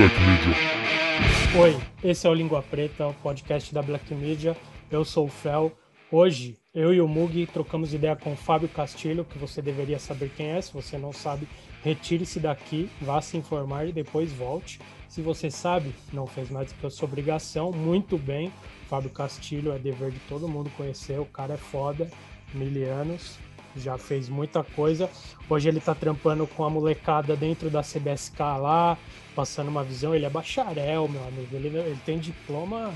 Black Media. Oi, esse é o Língua Preta, o podcast da Black Media. Eu sou o Fel. Hoje, eu e o Mugi trocamos ideia com o Fábio Castilho, que você deveria saber quem é. Se você não sabe, retire-se daqui, vá se informar e depois volte. Se você sabe, não fez mais do que a sua obrigação. Muito bem, Fábio Castilho é dever de todo mundo conhecer. O cara é foda, mil anos já fez muita coisa. Hoje ele tá trampando com a molecada dentro da CBSK lá, passando uma visão. Ele é bacharel, meu amigo. Ele, ele tem diploma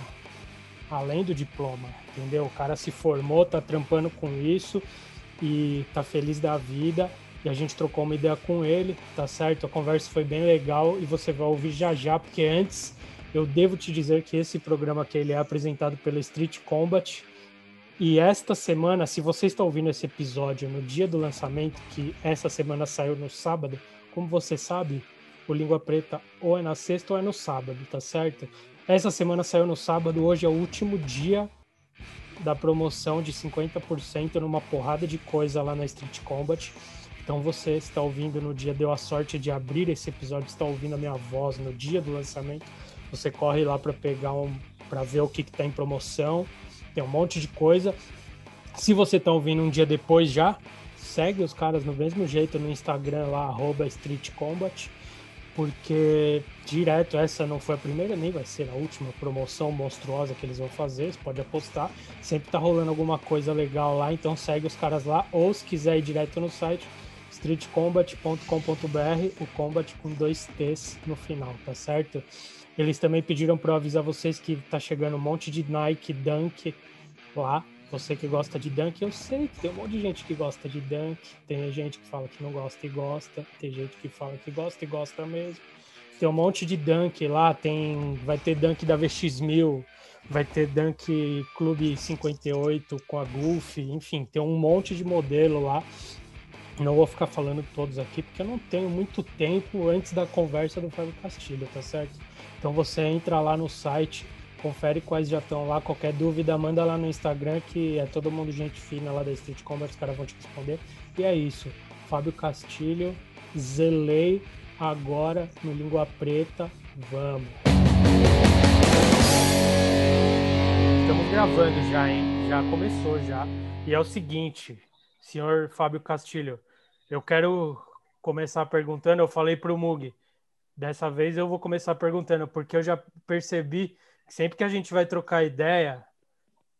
além do diploma, entendeu? O cara se formou, tá trampando com isso e tá feliz da vida. E a gente trocou uma ideia com ele, tá certo? A conversa foi bem legal e você vai ouvir já já, porque antes eu devo te dizer que esse programa aqui ele é apresentado pela Street Combat, e esta semana, se você está ouvindo esse episódio no dia do lançamento, que essa semana saiu no sábado, como você sabe, o Língua Preta ou é na sexta ou é no sábado, tá certo? Essa semana saiu no sábado, hoje é o último dia da promoção de 50% numa porrada de coisa lá na Street Combat. Então você está ouvindo no dia, deu a sorte de abrir esse episódio, está ouvindo a minha voz no dia do lançamento. Você corre lá para pegar um, para ver o que está em promoção tem um monte de coisa. Se você tá ouvindo um dia depois já, segue os caras no mesmo jeito no Instagram lá, arroba Street Combat, porque direto essa não foi a primeira, nem vai ser a última promoção monstruosa que eles vão fazer, você pode apostar. Sempre tá rolando alguma coisa legal lá, então segue os caras lá, ou se quiser ir direto no site, streetcombat.com.br, o combat com dois T's no final, tá certo? Eles também pediram para avisar vocês que tá chegando um monte de Nike Dunk lá. Você que gosta de Dunk, eu sei que tem um monte de gente que gosta de Dunk. Tem gente que fala que não gosta e gosta. Tem gente que fala que gosta e gosta mesmo. Tem um monte de Dunk lá. Tem, vai ter Dunk da VX1000, vai ter Dunk Clube 58 com a Goof. Enfim, tem um monte de modelo lá. Não vou ficar falando todos aqui porque eu não tenho muito tempo antes da conversa do Fábio Castilho, tá certo? Então você entra lá no site, confere quais já estão lá. Qualquer dúvida, manda lá no Instagram, que é todo mundo gente fina lá da Street Combat, os caras vão te responder. E é isso. Fábio Castilho, zelei agora no Língua Preta. Vamos! Estamos gravando já, hein? Já começou já. E é o seguinte, senhor Fábio Castilho, eu quero começar perguntando, eu falei para o Mug, Dessa vez eu vou começar perguntando, porque eu já percebi sempre que a gente vai trocar ideia,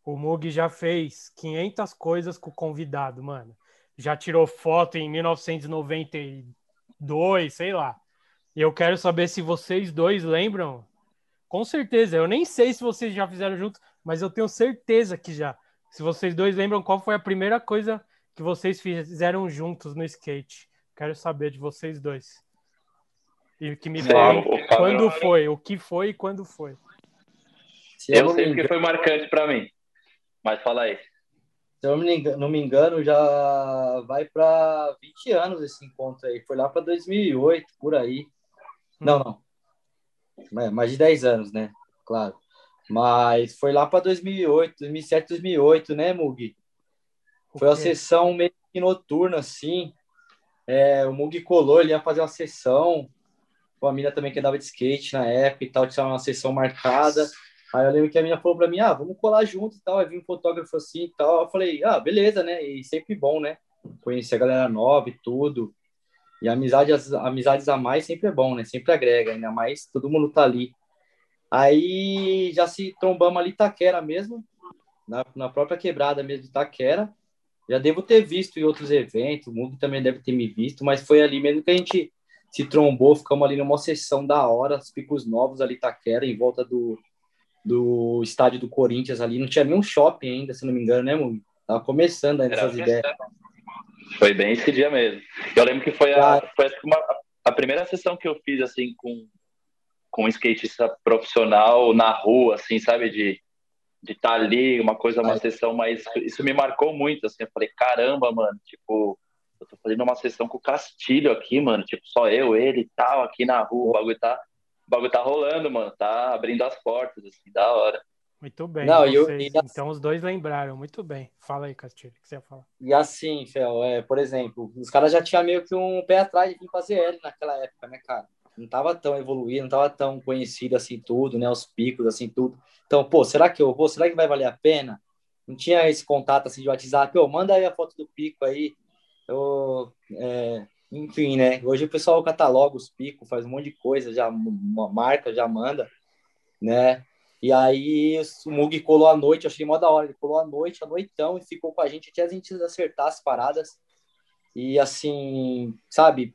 o Mug já fez 500 coisas com o convidado, mano. Já tirou foto em 1992, sei lá. E eu quero saber se vocês dois lembram. Com certeza, eu nem sei se vocês já fizeram juntos, mas eu tenho certeza que já. Se vocês dois lembram qual foi a primeira coisa que vocês fizeram juntos no skate. Quero saber de vocês dois. E que me falem quando foi, o que foi e quando foi. Eu, eu sei porque foi marcante para mim. Mas fala aí. Se eu não me engano, já vai para 20 anos esse encontro aí. Foi lá para 2008, por aí. Hum. Não, não. É, mais de 10 anos, né? Claro. Mas foi lá para 2008, 2007, 2008, né, Mugi? Foi a sessão meio que noturna, assim. É, o Mugi colou, ele ia fazer uma sessão a mina também que andava de skate na época e tal, tinha uma sessão marcada. Aí eu lembro que a mina falou para mim, ah, vamos colar junto e tal. Aí vi um fotógrafo assim e tal. Eu falei, ah, beleza, né? E sempre bom, né? Conhecer a galera nova e tudo. E amizade, as amizades a mais sempre é bom, né? Sempre agrega, ainda mais todo mundo tá ali. Aí já se trombamos ali Itaquera mesmo, na, na própria quebrada mesmo de Itaquera. Já devo ter visto em outros eventos, o mundo também deve ter me visto, mas foi ali mesmo que a gente se trombou, ficamos ali numa sessão da hora, os picos novos ali, Taquera, em volta do, do estádio do Corinthians ali. Não tinha nenhum shopping ainda, se não me engano, né, Mugi? Tava começando ainda essas ideias. Foi bem esse dia mesmo. Eu lembro que foi a, foi uma, a primeira sessão que eu fiz, assim, com, com um skatista profissional na rua, assim, sabe? De de estar tá ali, uma coisa, uma sessão, mas isso me marcou muito, assim, eu falei, caramba, mano, tipo, eu tô fazendo uma sessão com o Castilho aqui, mano. Tipo, só eu, ele e tal, aqui na rua. O bagulho tá, o bagulho tá rolando, mano. Tá abrindo as portas, assim, da hora. Muito bem. Não, eu, e, então os dois lembraram, muito bem. Fala aí, Castilho, o que você ia falar? E assim, Fel, é, por exemplo, os caras já tinham meio que um pé atrás de vir fazer L naquela época, né, cara? não tava tão evoluído, não tava tão conhecido assim tudo, né? Os picos, assim, tudo. Então, pô, será que eu vou? Será que vai valer a pena? Não tinha esse contato assim de WhatsApp, pô, manda aí a foto do pico aí. Eu, é, enfim, né? Hoje o pessoal cataloga os picos, faz um monte de coisa, já uma marca, já manda, né? E aí o Mug colou à noite, eu achei mó da hora, ele colou à noite, à noitão, e ficou com a gente até a gente acertar as paradas. E assim, sabe,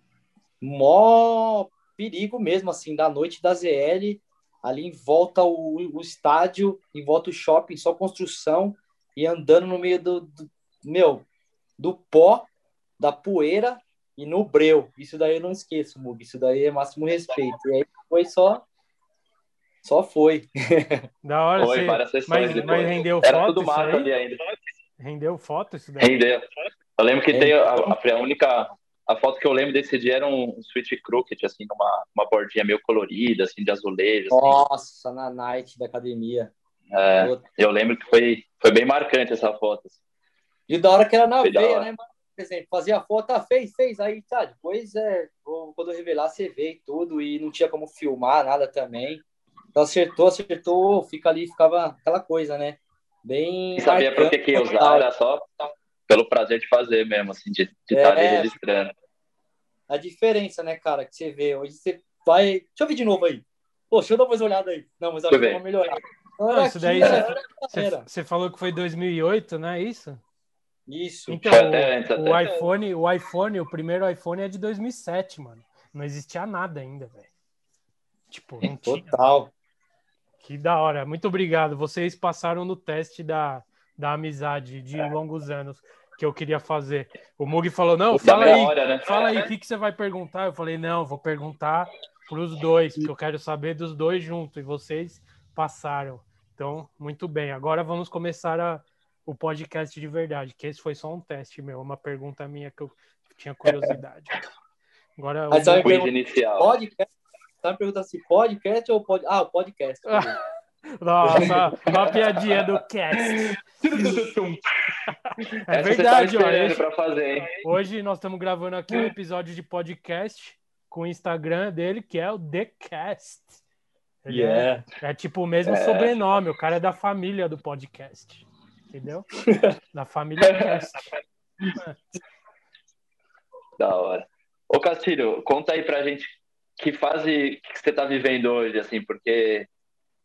mó perigo mesmo, assim, da noite da ZL, ali em volta o, o estádio, em volta o shopping, só construção, e andando no meio do, do meu, do pó, da poeira e no breu. Isso daí eu não esqueço, Mug, isso daí é máximo respeito. E aí foi só só foi. Da hora, Foi, você... várias sessões mas, depois. mas rendeu Era foto tudo isso mato ali ainda. Rendeu foto isso daí? Rendeu. Eu lembro que É. tem a, a- a única. A foto que eu lembro desse dia era um switch crooked, assim, numa uma bordinha meio colorida, assim, de azulejo. assim. Nossa, na night da academia. É, eu lembro que foi, foi bem marcante essa foto. assim. E da hora que era na Foi veia, né, mano? Por exemplo, fazia a foto, ah, fez, fez, aí tá, depois é, quando eu revelar, você vê e tudo, e não tinha como filmar nada também. Então acertou, acertou, fica ali, ficava aquela coisa, né? Bem. E sabia por que, que ia usar, era só pelo prazer de fazer mesmo, assim, de de estar ali É. registrando. A diferença, né, cara, que você vê. Hoje você vai. Deixa eu ver de novo aí. Pô, deixa eu dar mais uma olhada aí. Não, mas acho que eu vou melhorar. Não, isso daí você- era. você falou que foi 2008, não é isso? Isso. Então, Foi até antes, o, o até. iPhone, o iPhone, o primeiro iPhone é de 2007, mano. Não existia nada ainda, velho. Tipo, não tinha. Total. Que da hora. Muito obrigado. Vocês passaram no teste da, da amizade de longos anos que eu queria fazer. O Mug falou: não, Da fala aí, memória, né? fala aí o que, que você vai perguntar. Eu falei: não, vou perguntar para os dois, porque eu quero saber dos dois juntos. E vocês passaram. Então, muito bem. Agora vamos começar a, o podcast de verdade, que esse foi só um teste meu, uma pergunta minha que eu tinha curiosidade. Agora, o você vai Quiz perguntar, inicial. podcast? Tá me perguntando se podcast ou pode. Ah, o podcast. Nossa, uma piadinha do cast. É Essa verdade, tá esperando Hoje, pra fazer, hein? hoje nós estamos gravando aqui um episódio de podcast com o Instagram dele, que é o The Cast. Ele é- Yeah. é, tipo o mesmo É. sobrenome, o cara é da família do podcast. Entendeu? Da família Cast. Da hora. Ô, Castilho, conta aí pra gente que fase que você tá vivendo hoje, assim, porque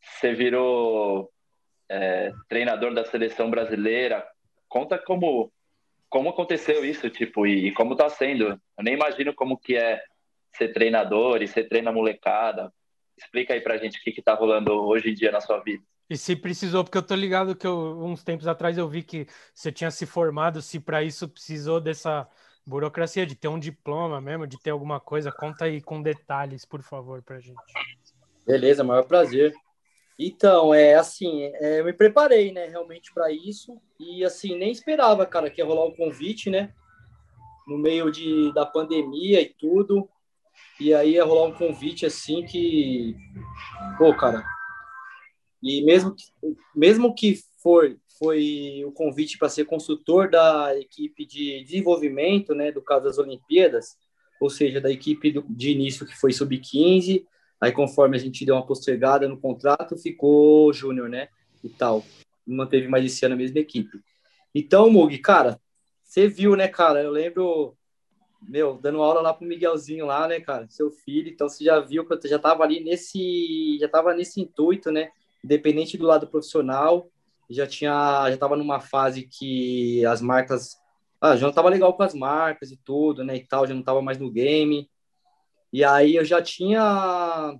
você virou é, treinador da seleção brasileira. Conta como, como aconteceu isso, tipo, e, e como tá sendo. Eu nem imagino como que é ser treinador e ser treina molecada. Explica aí pra gente o que que tá rolando hoje em dia na sua vida. E se precisou, porque eu tô ligado que eu, uns tempos atrás eu vi que você tinha se formado, se para isso precisou dessa burocracia, de ter um diploma mesmo, de ter alguma coisa. Conta aí com detalhes, por favor, pra gente. Beleza, maior prazer. Então, é assim, é, eu me preparei, né, realmente para isso e assim nem esperava, cara, que ia rolar o convite, né, no meio de da pandemia e tudo. E aí ia rolar um convite assim que, pô, cara. E mesmo que, mesmo que for foi o convite para ser consultor da equipe de desenvolvimento, né, do caso das Olimpíadas, ou seja, da equipe do, de início que foi sub-15 Aí, conforme a gente deu uma postergada no contrato, ficou júnior, né? E tal. Manteve mais esse ano a mesma equipe. Então, Mug, cara, você viu, né, cara? Eu lembro, meu, dando aula lá pro Miguelzinho lá, né, cara? Seu filho. Então, você já viu que eu já tava ali nesse. Já tava nesse intuito, né? Independente do lado profissional. Já tinha. Já tava numa fase que as marcas. Ah, já não tava legal com as marcas e tudo, né? E tal, já não tava mais no game. E aí eu já tinha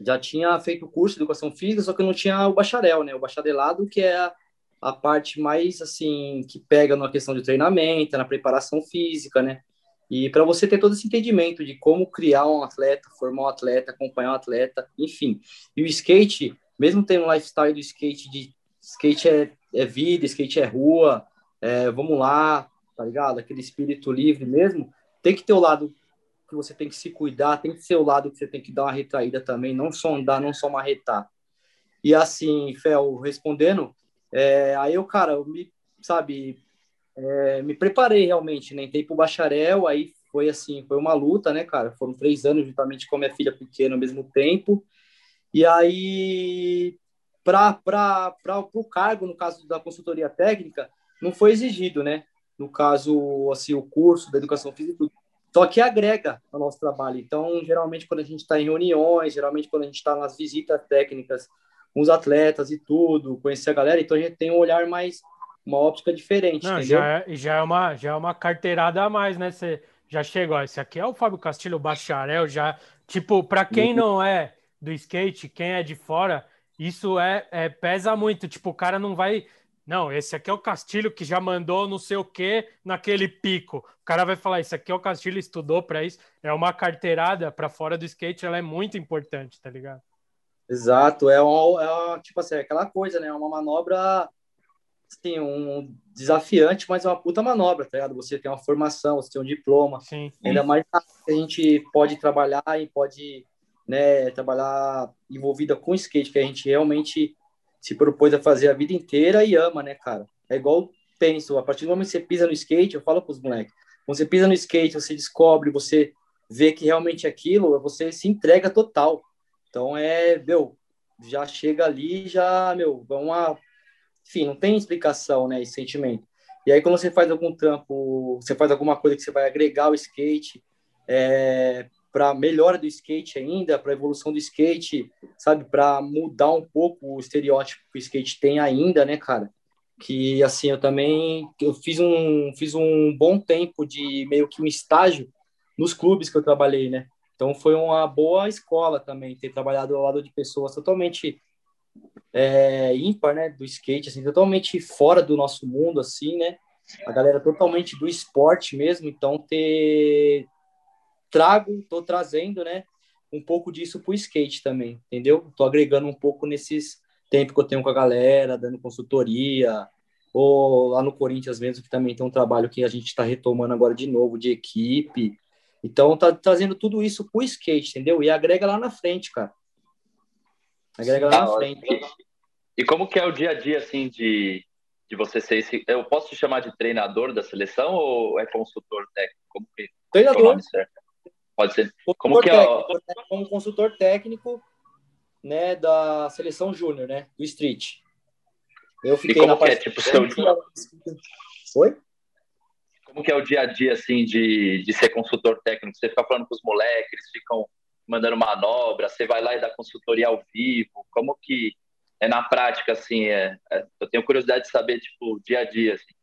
já tinha feito o curso de educação física, só que eu não tinha o bacharel, né? O bacharelado que é a, a parte mais assim que pega na questão de treinamento, na preparação física, né? E para você ter todo esse entendimento de como criar um atleta, formar um atleta, acompanhar um atleta, enfim. E o skate, mesmo tendo um lifestyle do skate de skate é, é vida, skate é rua, é, vamos lá, tá ligado? Aquele espírito livre mesmo, tem que ter o lado que você tem que se cuidar, tem que ser o lado que você tem que dar uma retraída também, não só andar, não só marretar. E assim, Fel, respondendo, é, aí eu, cara, eu me, sabe, é, me preparei realmente, né? Entrei pro bacharel, aí foi assim, foi uma luta, né, cara? Foram três anos juntamente com a minha filha pequena ao mesmo tempo. E aí, para o cargo, no caso da consultoria técnica, não foi exigido, né? No caso, assim, o curso da educação física e tudo. Só que agrega ao nosso trabalho. Então, geralmente, quando a gente está em reuniões, geralmente, quando a gente está nas visitas técnicas com os atletas e tudo, conhecer a galera, então a gente tem um olhar mais, uma óptica diferente. Não, já é, já, é uma, já é uma carteirada a mais, né? Você já chegou, esse aqui é o Fábio Castilho, bacharel, já. Tipo, para quem não é do skate, quem é de fora, isso é, é pesa muito. Tipo, o cara não vai não, esse aqui é o Castilho que já mandou não sei o que naquele pico. O cara vai falar: Isso aqui é o Castilho, estudou para isso. É uma carteirada para fora do skate, ela é muito importante, tá ligado? Exato, é uma, é uma, tipo assim, é aquela coisa, né? É uma manobra, assim, um desafiante, mas é uma puta manobra, tá ligado? Você tem uma formação, você tem um diploma. Sim. Ainda mais a gente pode trabalhar e pode, né, trabalhar envolvida com skate, que a gente realmente se propôs a fazer a vida inteira e ama, né, cara? É igual penso, a partir do momento que você pisa no skate, eu falo com os moleques, quando você pisa no skate, você descobre, você vê que realmente é aquilo, você se entrega total. Então é, meu, já chega ali, já, meu, vamos a... Enfim, não tem explicação, né, esse sentimento. E aí, quando você faz algum trampo, você faz alguma coisa que você vai agregar o skate, é, para melhora do skate ainda, para evolução do skate, sabe, para mudar um pouco o estereótipo que o skate tem ainda, né, cara? Que assim, eu também eu fiz um fiz um bom tempo de meio que um estágio nos clubes que eu trabalhei, né? Então foi uma boa escola também ter trabalhado ao lado de pessoas totalmente é, ímpar, né, do skate, assim, totalmente fora do nosso mundo, assim, né? A galera totalmente do esporte mesmo, então ter trago, estou trazendo, né, um pouco disso para o skate também, entendeu? Estou agregando um pouco nesses tempos que eu tenho com a galera, dando consultoria, ou lá no Corinthians mesmo, que também tem um trabalho que a gente está retomando agora de novo, de equipe. Então, tá trazendo tudo isso para o skate, entendeu? E agrega lá na frente, cara. Agrega lá na frente. E como que é o dia a dia, assim, de, de você ser esse... Eu posso te chamar de treinador da seleção ou é consultor técnico? Como que... Treinador. Pode ser. Como que é? Técnico, né? Como consultor técnico, né, da seleção júnior, né, do street. Eu fiquei na parte. É, tipo, seu dia... Oi? Como que é o dia a dia, assim, de, de ser consultor técnico? Você fica falando com os moleques, eles ficam mandando manobra, você vai lá e dá consultoria ao vivo. Como que é na prática, assim? É, é eu tenho curiosidade de saber, tipo, dia a dia, assim.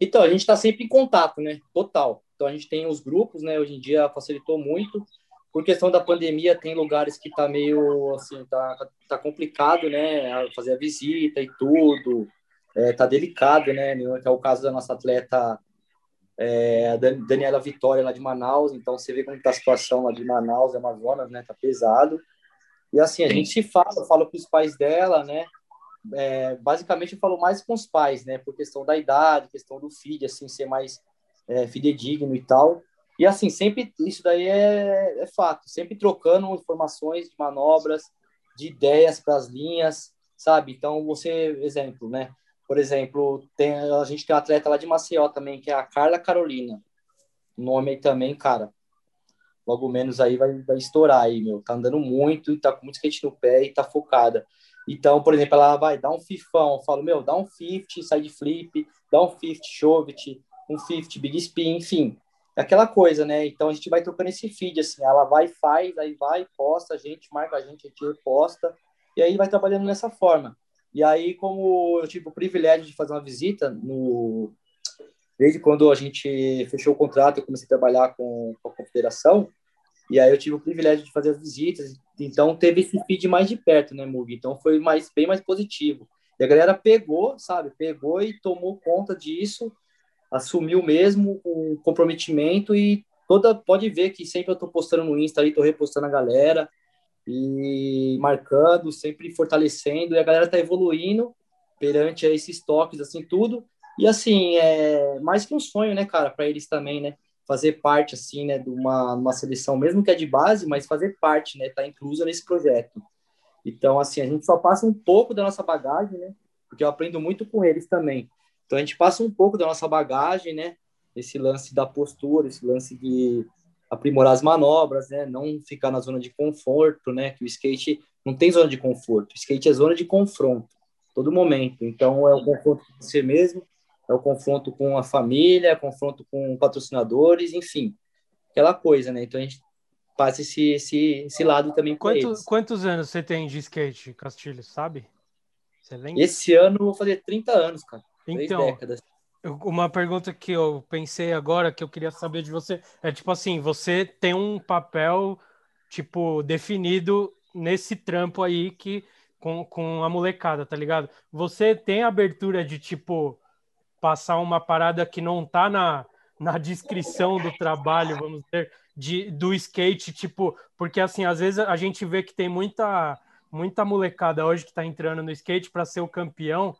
Então, a gente está sempre em contato, né? Total. Então a gente tem os grupos, né? Hoje em dia facilitou muito. Por questão da pandemia, tem lugares que tá meio assim, tá, tá complicado, né? Fazer a visita e tudo. É, tá delicado, né? Que é o caso da nossa atleta é, Daniela Vitória lá de Manaus. Então você vê como tá a situação lá de Manaus, Amazonas, né? Tá pesado. E assim, a gente se fala, eu falo com os pais dela, né? É, basicamente eu falo mais com os pais, né? Por questão da idade, questão do filho, assim, ser mais é, fidedigno e tal. E assim, sempre isso daí é, é fato, sempre trocando informações de manobras, de ideias para as linhas, sabe? Então, você, exemplo, né? Por exemplo, tem, a gente tem um atleta lá de Maceió também, que é a Carla Carolina. Nome aí também, cara, logo menos aí vai, vai estourar aí, meu. Tá andando muito tá com muito skate no pé e tá focada. Então, por exemplo, ela vai dar um fifão, eu falo, meu, dá um 50, side flip, dá um 50, shove um 50, big spin, enfim. Aquela coisa, né? Então a gente vai trocando esse feed, assim, ela vai, faz, aí vai, posta, a gente marca a gente, a gente reposta, e aí vai trabalhando dessa forma. E aí, como eu tive o privilégio de fazer uma visita no. Desde quando a gente fechou o contrato, eu comecei a trabalhar com, com a confederação, e aí eu tive o privilégio de fazer as visitas, então teve esse feed mais de perto, né, Mug? Então foi mais, bem mais positivo. E a galera pegou, sabe, pegou e tomou conta disso assumiu mesmo o comprometimento e toda pode ver que sempre eu estou postando no Insta ali, estou repostando a galera e marcando, sempre fortalecendo e a galera está evoluindo perante esses toques assim tudo e assim é mais que um sonho, né, cara, para eles também, né, fazer parte assim, né, de uma, uma seleção mesmo que é de base, mas fazer parte, né, tá inclusa nesse projeto. Então assim a gente só passa um pouco da nossa bagagem, né, porque eu aprendo muito com eles também. Então a gente passa um pouco da nossa bagagem, né? esse lance da postura, esse lance de aprimorar as manobras, né? Não ficar na zona de conforto, né? Que o skate não tem zona de conforto. O skate é zona de confronto, todo momento. Então é o confronto com você mesmo, é o confronto com a família, é o confronto com patrocinadores, enfim, aquela coisa, né? Então a gente passa esse, esse, esse lado também com Quanto, Quantos anos você tem de skate, Castilho, sabe? Esse ano eu vou fazer 30 anos, cara. Então. Uma pergunta que eu pensei agora, que eu queria saber de você, é tipo assim, você tem um papel, tipo, definido nesse trampo aí que com, com a molecada, tá ligado? Você tem abertura de, tipo, passar uma parada que não tá na, na descrição do trabalho, vamos dizer, de, do skate, tipo, porque assim, às vezes a gente vê que tem muita muita molecada hoje que tá entrando no skate para ser o campeão,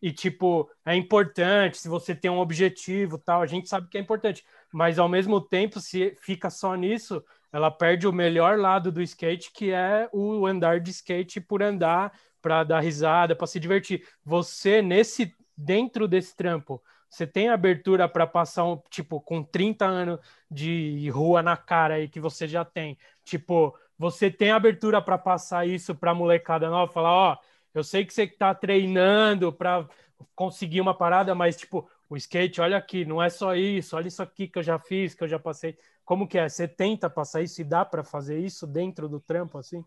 e tipo, é importante se você tem um objetivo, tal, a gente sabe que é importante, mas ao mesmo tempo se fica só nisso, ela perde o melhor lado do skate, que é o andar de skate por andar, para dar risada, para se divertir. Você nesse dentro desse trampo, você tem abertura para passar um, tipo, com 30 anos de rua na cara aí que você já tem. Tipo, você tem abertura para passar isso para molecada nova, falar, ó, oh, eu sei que você está treinando para conseguir uma parada, mas tipo, o skate, olha aqui, não é só isso, olha isso aqui que eu já fiz, que eu já passei. Como que é? Você tenta passar isso e dá para fazer isso dentro do trampo assim?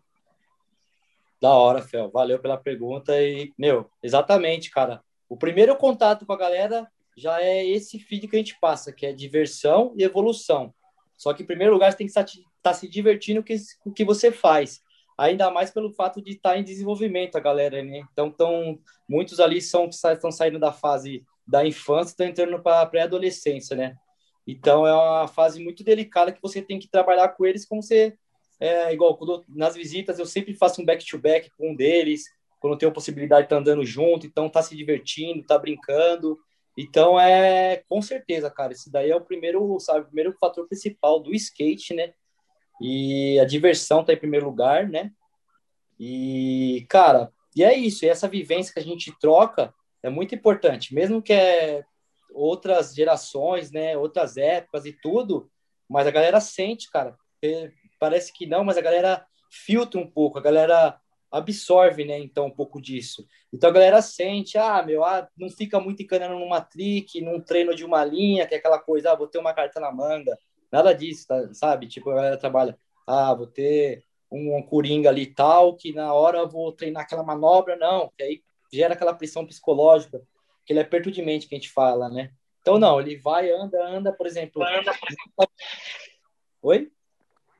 Da hora, Fel. Valeu pela pergunta e, meu, exatamente, cara. O primeiro contato com a galera já é esse feed que a gente passa, que é diversão e evolução. Só que, em primeiro lugar, você tem que estar, tá se divertindo com o que você faz ainda mais pelo fato de estar tá em desenvolvimento a galera, né? Então, tão, muitos ali são estão saindo da fase da infância, estão entrando para a pré-adolescência, né? Então, é uma fase muito delicada que você tem que trabalhar com eles como você é igual quando, nas visitas eu sempre faço um back-to-back -back com um deles, quando tenho a possibilidade de estar tá andando junto, então tá se divertindo, tá brincando. Então é com certeza, cara, esse daí é o primeiro, sabe, o primeiro fator principal do skate, né? E a diversão tá em primeiro lugar, né? E, cara, e é isso. E essa vivência que a gente troca é muito importante. Mesmo que é outras gerações, né? Outras épocas e tudo, mas a galera sente, cara. Parece que não, mas a galera filtra um pouco, a galera absorve, né? Então, um pouco disso. Então, a galera sente, ah, meu, ah, não fica muito encanando numa trick, num treino de uma linha, que é aquela coisa, ah, vou ter uma carta na manga. Nada disso, tá, sabe? Tipo, a galera trabalha, ah, vou ter um, um coringa ali tal, que na hora eu vou treinar aquela manobra, não, que aí gera aquela pressão psicológica, aquele aperto de mente que a gente fala, né? Então, não, ele vai, anda, anda, por exemplo. Oi?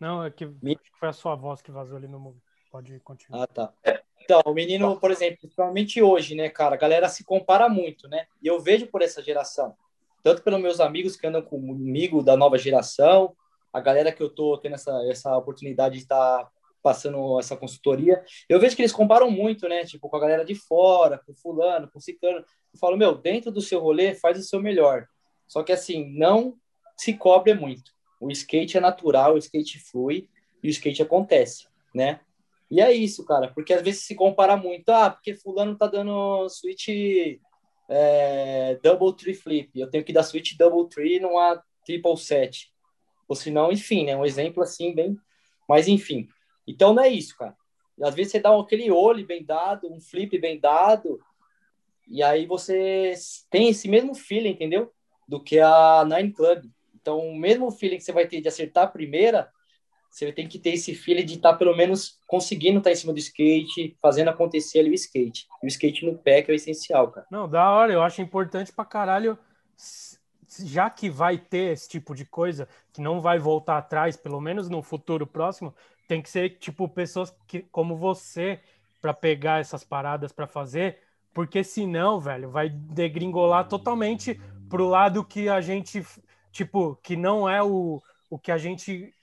Não, é que foi a sua voz que vazou ali no. Pode continuar. Ah, tá. Então, o menino, por exemplo, principalmente hoje, né, cara, a galera se compara muito, né? E eu vejo por essa geração tanto pelos meus amigos que andam comigo da nova geração, a galera que eu tô tendo essa, essa oportunidade de estar tá passando essa consultoria, eu vejo que eles comparam muito, né? Tipo, com a galera de fora, com fulano, com ciclano. Eu falo, meu, dentro do seu rolê, faz o seu melhor. Só que assim, não se cobre muito. O skate é natural, o skate flui e o skate acontece, né? E é isso, cara, porque às vezes se compara muito, ah, porque fulano tá dando switch é, double tree flip. Eu tenho que dar switch double tree numa triple set. Ou senão, enfim, né? Um exemplo assim, bem. Mas enfim. Então não é isso, cara. Às vezes você dá aquele olho bem dado, um flip bem dado, e aí você tem esse mesmo feeling, entendeu? Do que a Nine Club. Então, o mesmo feeling que você vai ter de acertar a primeira, você tem que ter esse feeling de estar tá, pelo menos conseguindo estar tá em cima do skate, fazendo acontecer ali o skate. E o skate no pé que é o essencial, cara. Não, da hora, eu acho importante pra caralho, já que vai ter esse tipo de coisa, que não vai voltar atrás, pelo menos no futuro próximo, tem que ser, tipo, pessoas que, como você, para pegar essas paradas para fazer, porque senão, velho, vai degringolar totalmente pro lado que a gente, tipo, que não é o, o que a gente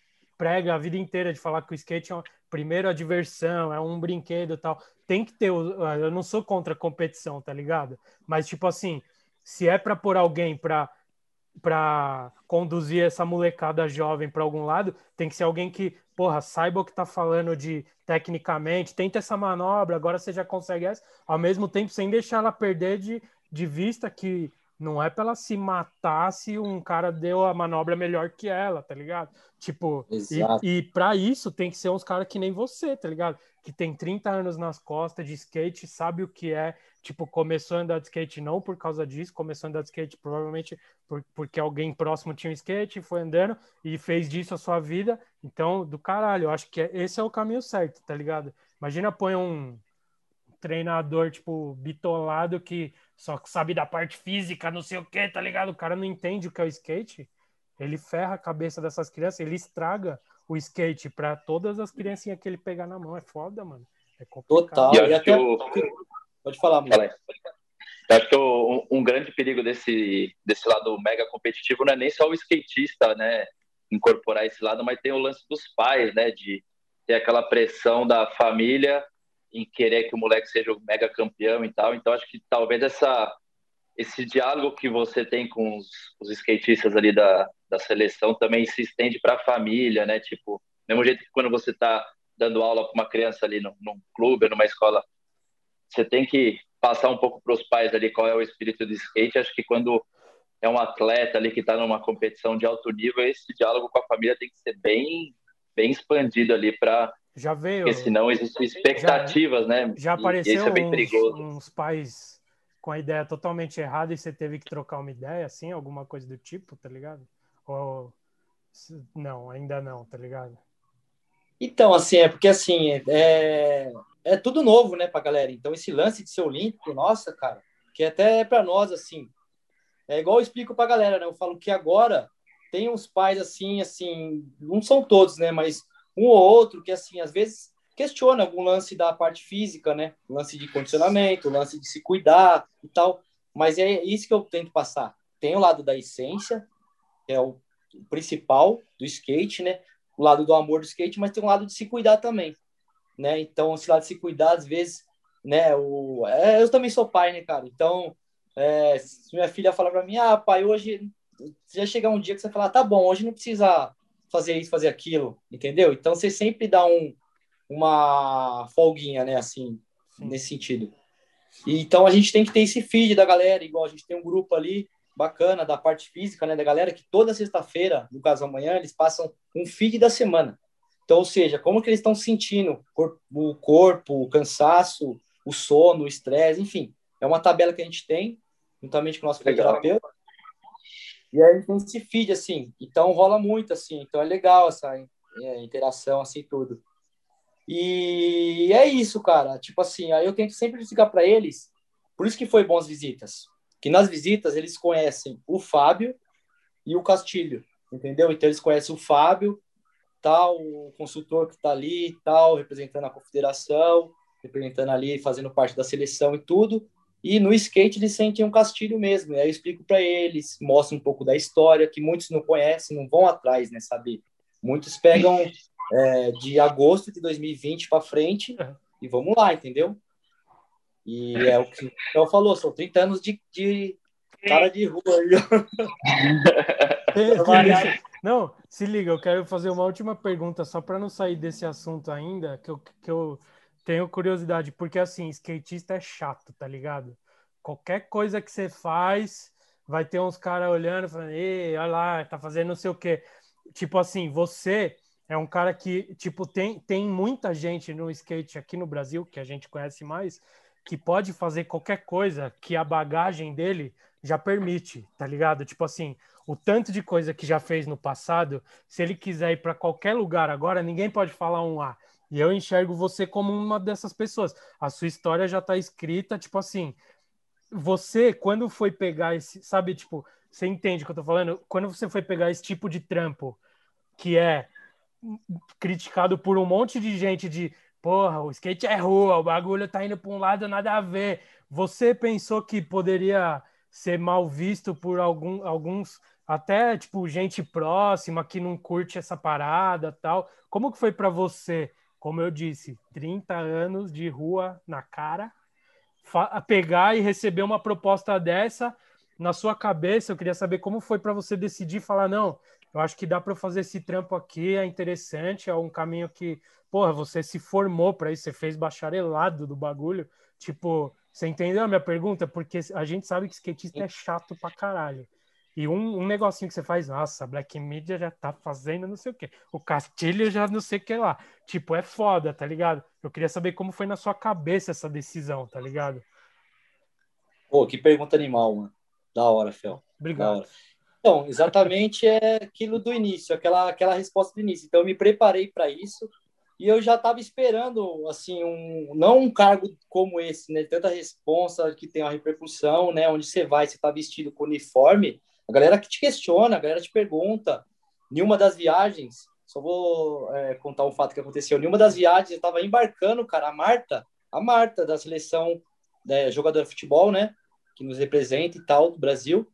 prega a vida inteira de falar que o skate é uma, primeiro a diversão, é um brinquedo tal. Tem que ter, eu não sou contra a competição, tá ligado? Mas tipo assim, se é para pôr alguém para para conduzir essa molecada jovem para algum lado, tem que ser alguém que, porra, saiba o que tá falando de tecnicamente, tenta essa manobra, agora você já consegue essa, ao mesmo tempo sem deixar ela perder de, de vista que não é pra ela se matar se um cara deu a manobra melhor que ela, tá ligado? Tipo, Exato. e, e para isso tem que ser uns caras que nem você, tá ligado? Que tem 30 anos nas costas de skate, sabe o que é, tipo, começou a andar de skate não por causa disso, começou a andar de skate provavelmente por, porque alguém próximo tinha um skate, foi andando e fez disso a sua vida. Então, do caralho, eu acho que é, esse é o caminho certo, tá ligado? Imagina põe um treinador, tipo, bitolado que só sabe da parte física, não sei o que, tá ligado? O cara não entende o que é o skate. Ele ferra a cabeça dessas crianças, ele estraga o skate para todas as criancinhas que ele pegar na mão. É foda, mano. É complicado. Total. E até... O... Pode falar, mano. Eu acho que o, um grande perigo desse, desse lado mega competitivo não é nem só o skatista, né? Incorporar esse lado, mas tem o lance dos pais, né? De ter aquela pressão da família em querer que o moleque seja o mega campeão e tal. Então, acho que talvez essa, esse diálogo que você tem com os, os skatistas ali da, da seleção também se estende para a família, né? Tipo, mesmo jeito que quando você está dando aula para uma criança ali num, num clube, numa escola, você tem que passar um pouco para os pais ali qual é o espírito do skate. Acho que quando é um atleta ali que está numa competição de alto nível, esse diálogo com a família tem que ser bem, bem expandido ali para já veio. Porque senão existem expectativas, já, né? Já apareceu é uns, uns, pais com a ideia totalmente errada e você teve que trocar uma ideia, assim, alguma coisa do tipo, tá ligado? Ou não, ainda não, tá ligado? Então, assim, é porque assim, é, é tudo novo, né, pra galera. Então, esse lance de ser olímpico, nossa, cara, que até é pra nós, assim, é igual eu explico pra galera, né? Eu falo que agora tem uns pais, assim, assim, não são todos, né, mas um ou outro que, assim, às vezes questiona algum lance da parte física, né? Lance de condicionamento, lance de se cuidar e tal. Mas é isso que eu tento passar. Tem o lado da essência, que é o principal do skate, né? O lado do amor do skate, mas tem um lado de se cuidar também, né? Então, esse lado de se cuidar, às vezes, né? O... É, eu também sou pai, né, cara? Então, é, se minha filha fala para mim, ah, pai, hoje já chegar um dia que você fala, ah, tá bom, hoje não precisa fazer isso, fazer aquilo, entendeu? Então você sempre dá um, uma folguinha, né, assim, Sim. nesse sentido. E, então a gente tem que ter esse feed da galera, igual a gente tem um grupo ali bacana da parte física, né, da galera que toda sexta-feira, no caso amanhã, eles passam um feed da semana. Então, ou seja, como que eles estão sentindo o corpo, o cansaço, o sono, o estresse, enfim. É uma tabela que a gente tem, juntamente com o nosso terapeuta. E aí tem esse feed, assim. Então rola muito, assim. Então é legal essa é, interação, assim, tudo. E é isso, cara. Tipo assim, aí eu tento sempre explicar para eles. Por isso que foi bom as visitas. Que nas visitas eles conhecem o Fábio e o Castilho, entendeu? Então eles conhecem o Fábio, tal, o consultor que está ali, tal, representando a confederação, representando ali, fazendo parte da seleção e tudo. E no skate eles sentem um castilho mesmo. Aí eu explico para eles, mostro um pouco da história, que muitos não conhecem, não vão atrás, né, saber. Muitos pegam é, de agosto de 2020 para frente e vamos lá, entendeu? E é o que o falou, são 30 anos de, de cara de rua aí. não, se liga, eu quero fazer uma última pergunta só para não sair desse assunto ainda, que eu, que eu tenho curiosidade, porque assim, skatista é chato, tá ligado? Qualquer coisa que você faz, vai ter uns caras olhando, falando, ei, olha lá, tá fazendo não sei o quê. Tipo assim, você é um cara que, tipo, tem, tem muita gente no skate aqui no Brasil, que a gente conhece mais, que pode fazer qualquer coisa que a bagagem dele já permite, tá ligado? Tipo assim, o tanto de coisa que já fez no passado, se ele quiser ir para qualquer lugar agora, ninguém pode falar um A. Ah, e eu enxergo você como uma dessas pessoas. A sua história já está escrita, tipo assim. Você, quando foi pegar esse. Sabe, tipo, você entende o que eu tô falando? Quando você foi pegar esse tipo de trampo, que é criticado por um monte de gente de porra, o skate é rua, o bagulho tá indo para um lado nada a ver. Você pensou que poderia ser mal visto por algum, alguns, até tipo gente próxima que não curte essa parada, tal. Como que foi para você como eu disse, 30 anos de rua na cara, pegar e receber uma proposta dessa na sua cabeça, eu queria saber como foi para você decidir falar não, eu acho que dá para fazer esse trampo aqui, é interessante, é um caminho que, porra, você se formou para isso, você fez bacharelado do bagulho, tipo, Você entendeu a minha pergunta? Porque a gente sabe que skatista é chato pra caralho. E um, um negocinho que você faz, nossa, Black Media já tá fazendo não sei o quê. O Castilho já não sei o que lá. Tipo, é foda, tá ligado? Eu queria saber como foi na sua cabeça essa decisão, tá ligado? Pô, que pergunta animal, mano. Da hora, Fel. Obrigado. Hora. Então, exatamente é aquilo do início, aquela, aquela resposta do início. Então, eu me preparei para isso e eu já estava esperando, assim, um, não um cargo como esse, né? Tanta responsa que tem uma repercussão, né? Onde você vai, você está vestido com uniforme, a galera que te questiona, a galera te pergunta. Em uma das viagens, só vou é, contar um fato que aconteceu. Em uma das viagens, eu estava embarcando, cara, a Marta, a Marta da seleção né, jogadora de futebol, né? Que nos representa e tal, do Brasil.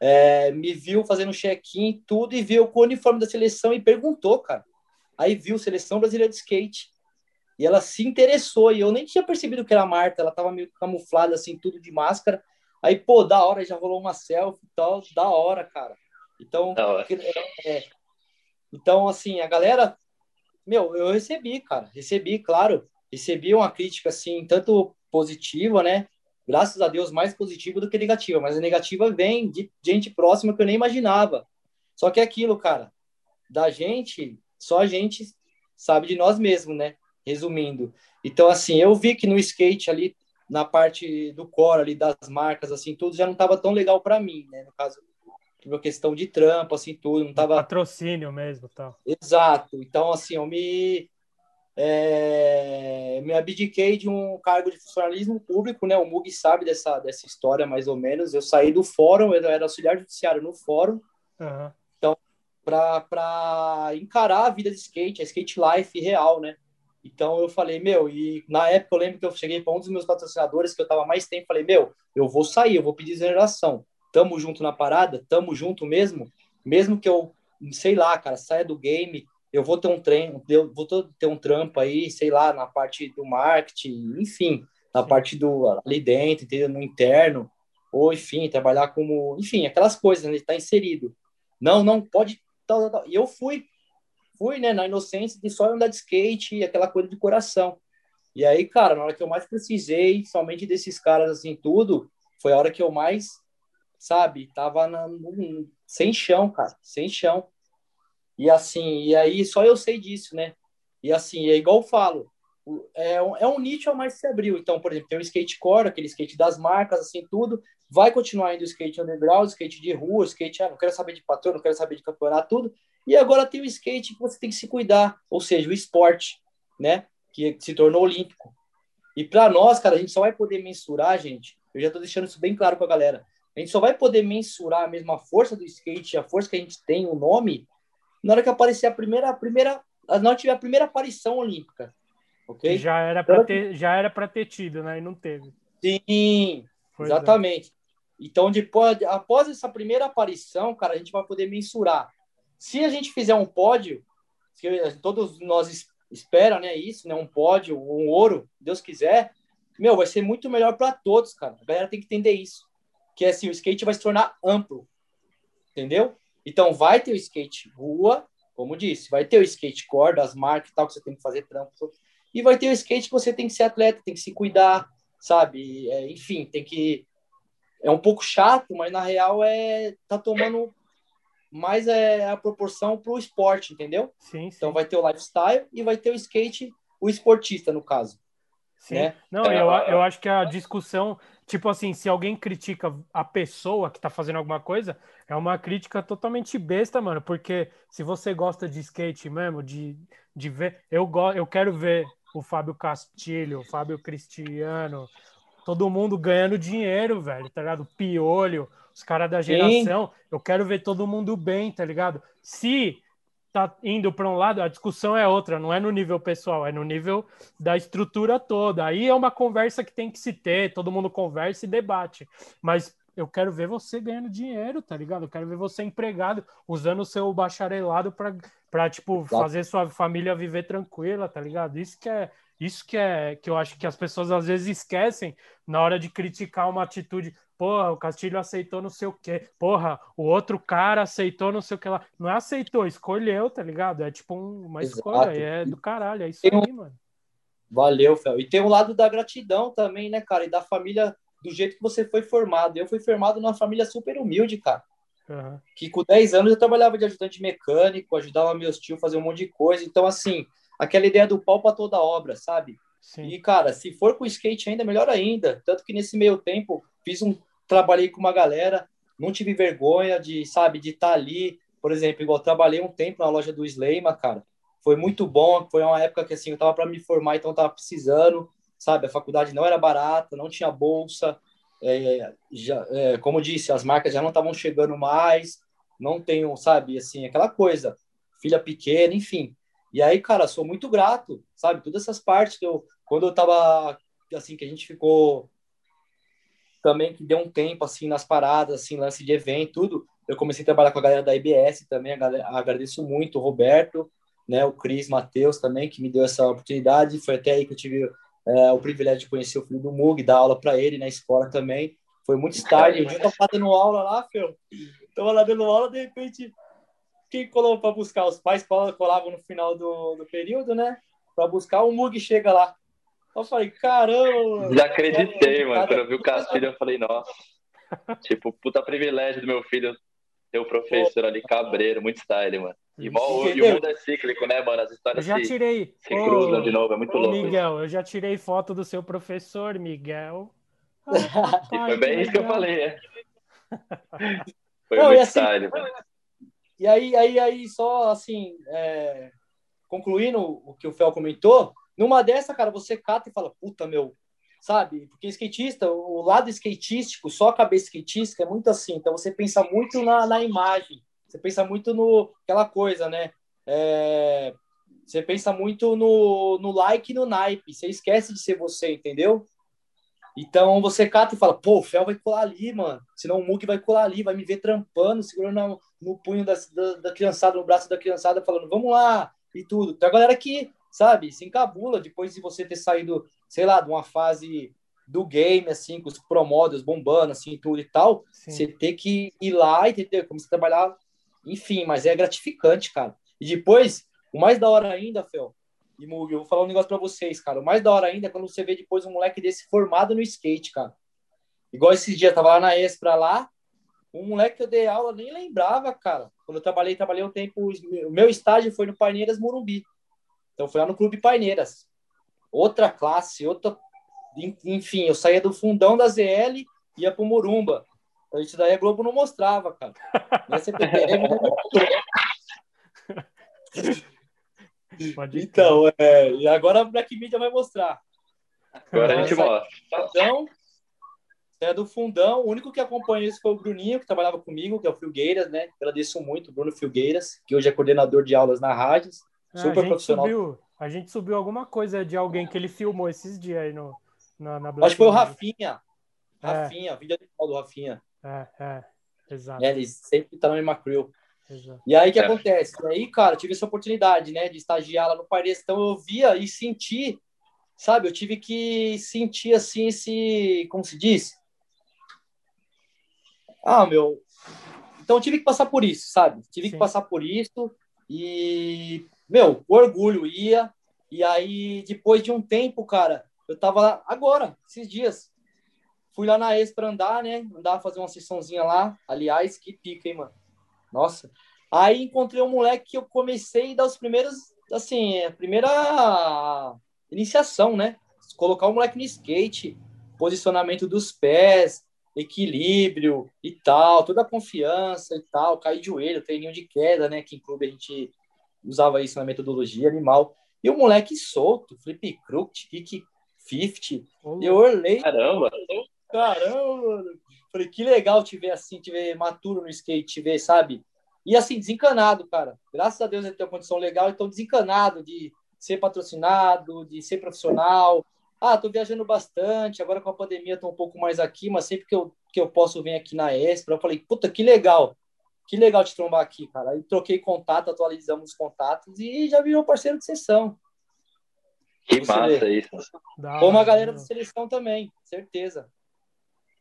É, me viu fazendo check-in tudo e viu com o uniforme da seleção e perguntou, cara Aí viu Seleção Brasileira de Skate. E ela se interessou. E eu nem tinha percebido que era a Marta. Ela tava meio camuflada, assim, tudo de máscara. Aí, pô, da hora, já rolou uma selfie e tal. Da hora, cara. Então, hora. É, então, assim, a galera... Meu, eu recebi, cara. Recebi, claro. Recebi uma crítica, assim, tanto positiva, né? Graças a Deus, mais positiva do que negativa. Mas a negativa vem de gente próxima que eu nem imaginava. Só que é aquilo, cara. Da gente, só a gente sabe de nós mesmos, né? Resumindo. Então, assim, eu vi que no skate ali, na parte do core ali, das marcas, assim, tudo já não estava tão legal para mim, né? No caso, uma questão de trampo, assim, tudo, não tava... Patrocínio mesmo, tá? Exato. Então, assim, eu me... É, me abdiquei de um cargo de funcionalismo público, né? O Mug sabe dessa, dessa história, mais ou menos. Eu saí do fórum, eu era auxiliar judiciário no fórum. Uhum para encarar a vida de skate, a skate life real, né? Então eu falei, meu, e na época eu lembro que eu cheguei para um dos meus patrocinadores que eu tava mais tempo, falei, meu, eu vou sair, eu vou pedir exoneração. Tamo junto na parada, tamo junto mesmo, mesmo que eu, sei lá, cara, saia do game, eu vou ter um treino, eu vou ter um trampo aí, sei lá, na parte do marketing, enfim, na parte do ali dentro, entendeu? no interno, ou enfim, trabalhar como, enfim, aquelas coisas, né, tá inserido. Não, não pode tal, tal, tal. E eu fui, fui, né, na inocência de só andar de skate e aquela coisa de coração. E aí, cara, na hora que eu mais precisei, somente desses caras, assim, tudo, foi a hora que eu mais, sabe, tava na, no, sem chão, cara, sem chão. E assim, e aí só eu sei disso, né? E assim, é igual eu falo, é um, é um nicho a mais se abriu. Então, por exemplo, tem o skate core, aquele skate das marcas, assim, tudo vai continuar indo skate underground, skate de rua, skate, ah, não quero saber de patrão, não quero saber de campeonato, tudo. E agora tem o skate que você tem que se cuidar, ou seja, o esporte, né? Que se tornou olímpico. E para nós, cara, a gente só vai poder mensurar, gente. Eu já tô deixando isso bem claro com a galera. A gente só vai poder mensurar a mesma força do skate, a força que a gente tem, o nome, na hora que aparecer a primeira, a primeira, na hora que tiver a primeira aparição olímpica. Ok? Já era para ter, já era para ter tido, né? E não teve. Sim, pois é. exatamente. É. Então, depois, após essa primeira aparição, cara, a gente vai poder mensurar. Se a gente fizer um pódio, todos nós espera, né, isso, né, um pódio, um ouro, Deus quiser, meu, vai ser muito melhor para todos, cara. A galera tem que entender isso. Que é assim, o skate vai se tornar amplo. Entendeu? Então, vai ter o skate rua, como disse, vai ter o skate core das marcas e tal, que você tem que fazer trampo. E vai ter o skate que você tem que ser atleta, tem que se cuidar, sabe? É, enfim, tem que é um pouco chato, mas na real é tá tomando mais é, a proporção para o esporte, entendeu? Sim, sim, Então vai ter o lifestyle e vai ter o skate, o esportista, no caso. Sim. Né? Não, eu, eu acho que a discussão, tipo assim, se alguém critica a pessoa que tá fazendo alguma coisa, é uma crítica totalmente besta, mano, porque se você gosta de skate mesmo, de, de ver, eu, go, eu quero ver o Fábio Castilho, o Fábio Cristiano, todo mundo ganhando dinheiro, velho, tá ligado? Piolho, os caras da geração. Sim. Eu quero ver todo mundo bem, tá ligado? Se tá indo para um lado, a discussão é outra, não é no nível pessoal, é no nível da estrutura toda. Aí é uma conversa que tem que se ter, todo mundo conversa e debate. Mas eu quero ver você ganhando dinheiro, tá ligado? Eu quero ver você empregado, usando o seu bacharelado para tipo, fazer sua família viver tranquila, tá ligado? Isso que é isso que é que eu acho que as pessoas às vezes esquecem na hora de criticar uma atitude. Porra, o Castilho aceitou não sei o quê. Porra, o outro cara aceitou não sei o que lá. Não é aceitou, escolheu, tá ligado? É tipo um, uma Exato. escolha, é do caralho, é isso aí, mano. Valeu, Fel. E tem um lado da gratidão também, né, cara? E da família do jeito que você foi formado. Eu fui formado numa família super humilde, cara. Uhum. Que com 10 anos eu trabalhava de ajudante mecânico, ajudava meus tios a fazer um monte de coisa. Então, assim, aquela ideia do pau para toda obra, sabe? Sim. E, cara, se for com skate ainda, melhor ainda. Tanto que nesse meio tempo, fiz um. Trabalhei com uma galera, não tive vergonha de, sabe, de estar tá ali. Por exemplo, igual trabalhei um tempo na loja do Sleima, cara. Foi muito bom. Foi uma época que, assim, eu tava para me formar, então tava precisando, sabe? A faculdade não era barata, não tinha bolsa. É, já, é, como disse, as marcas já não estavam chegando mais, não tenho, sabe, assim, aquela coisa, filha pequena, enfim. E aí, cara, sou muito grato, sabe? Todas essas partes que eu, quando eu tava, assim, que a gente ficou também, que deu um tempo, assim, nas paradas, assim, lance de evento, tudo, eu comecei a trabalhar com a galera da IBS também, agradeço muito o Roberto, né, o Cris Matheus também, que me deu essa oportunidade, foi até aí que eu tive é, o privilégio de conhecer o filho do Mug, dar aula para ele na escola também, foi muito tarde, dia eu tava dando aula lá, Fel, tava lá dando aula, de repente quem colou para buscar? Os pais colavam no final do, do período, né? Para buscar, o Mug chega lá. Eu falei, caramba! Já acreditei, mano. Quando eu vi o Castilho, eu falei, nossa. tipo, puta privilégio do meu filho ter o professor ali, cabreiro, muito style, mano. E, o, e o mundo é cíclico, né, mano? As histórias eu já se, tirei. se cruzam de novo, é muito louco. Miguel, eu já tirei foto do seu professor, Miguel. Ah, e foi bem isso que eu falei, é. Foi Não, muito assim, style, mano. E aí, aí, aí só assim, é, concluindo o que o Fel comentou, numa dessa, cara, você cata e fala, puta, meu, sabe? Porque skatista, o lado skatístico, só a cabeça skatística é muito assim. Então você pensa muito na, na imagem, você pensa muito no aquela coisa, né? É, você pensa muito no, no like e no naipe. Você esquece de ser você, entendeu? Então você cata e fala, pô, o Fel vai colar ali, mano. Senão o Mug vai colar ali, vai me ver trampando, segurando no punho da, da, da, criançada, no braço da criançada, falando, vamos lá, e tudo. Tem a galera que, sabe, se encabula depois de você ter saído, sei lá, de uma fase do game, assim, com os promódios bombando, assim, tudo e tal. Sim. Você ter que ir lá, entendeu? Como você trabalhar, enfim, mas é gratificante, cara. E depois, o mais da hora ainda, Fel, e Mug, eu vou falar um negócio para vocês, cara. O mais da hora ainda é quando você vê depois um moleque desse formado no skate, cara. Igual esses dias, tava lá na Espra lá, um moleque que eu dei aula nem lembrava, cara. Quando eu trabalhei, trabalhei um tempo, o meu estágio foi no Paineiras Morumbi. Então foi lá no Clube Paineiras. Outra classe, outra enfim, eu saía do fundão da ZL ia pro Morumba. Então, isso daí a Globo não mostrava, cara. CPTM não Pode então, é, e agora a Black Media vai mostrar. Agora a gente mostra. Então, é do fundão. O único que acompanhou isso foi o Bruninho, que trabalhava comigo, que é o Filgueiras, né? Agradeço muito, Bruno Filgueiras, que hoje é coordenador de aulas na rádio. É, super a profissional. Subiu, a gente subiu alguma coisa de alguém que ele filmou esses dias aí no, na, na Black Acho que foi o Rafinha. É. Rafinha, vídeo do Rafinha. É, é, exato. É, ele sempre tá no mesma crew. Exato. E aí o que é. acontece? E aí, cara, tive essa oportunidade, né, de estagiar lá no Paris, então eu via e senti, sabe, eu tive que sentir assim esse, como se diz? Ah, meu, então tive que passar por isso, sabe? Tive Sim. que passar por isso e, meu, o orgulho ia, e aí depois de um tempo, cara, eu tava lá agora, esses dias, fui lá na ex pra andar, né, andar fazer uma sessãozinha lá, aliás, que pica, hein, mano? Nossa. Aí encontrei um moleque que eu comecei a dar os primeiros, assim, a primeira iniciação, né? Colocar o moleque no skate, posicionamento dos pés, equilíbrio e tal, toda a confiança e tal, cair de joelho, treininho de queda, né? Que em clube a gente usava isso na metodologia animal. E o moleque solto, flip crook, kick 50. Oh, eu olhei. Caramba! Caramba, Falei, que legal te ver assim, te ver maturo no skate, te ver, sabe? E assim, desencanado, cara. Graças a Deus ele tem uma condição legal, então desencanado de ser patrocinado, de ser profissional. Ah, tô viajando bastante, agora com a pandemia tô um pouco mais aqui, mas sempre que eu, que eu posso vir aqui na Espra, eu falei, puta, que legal. Que legal te trombar aqui, cara. Aí troquei contato, atualizamos os contatos e já virou parceiro de sessão. Que massa isso. Como a galera da seleção também, certeza.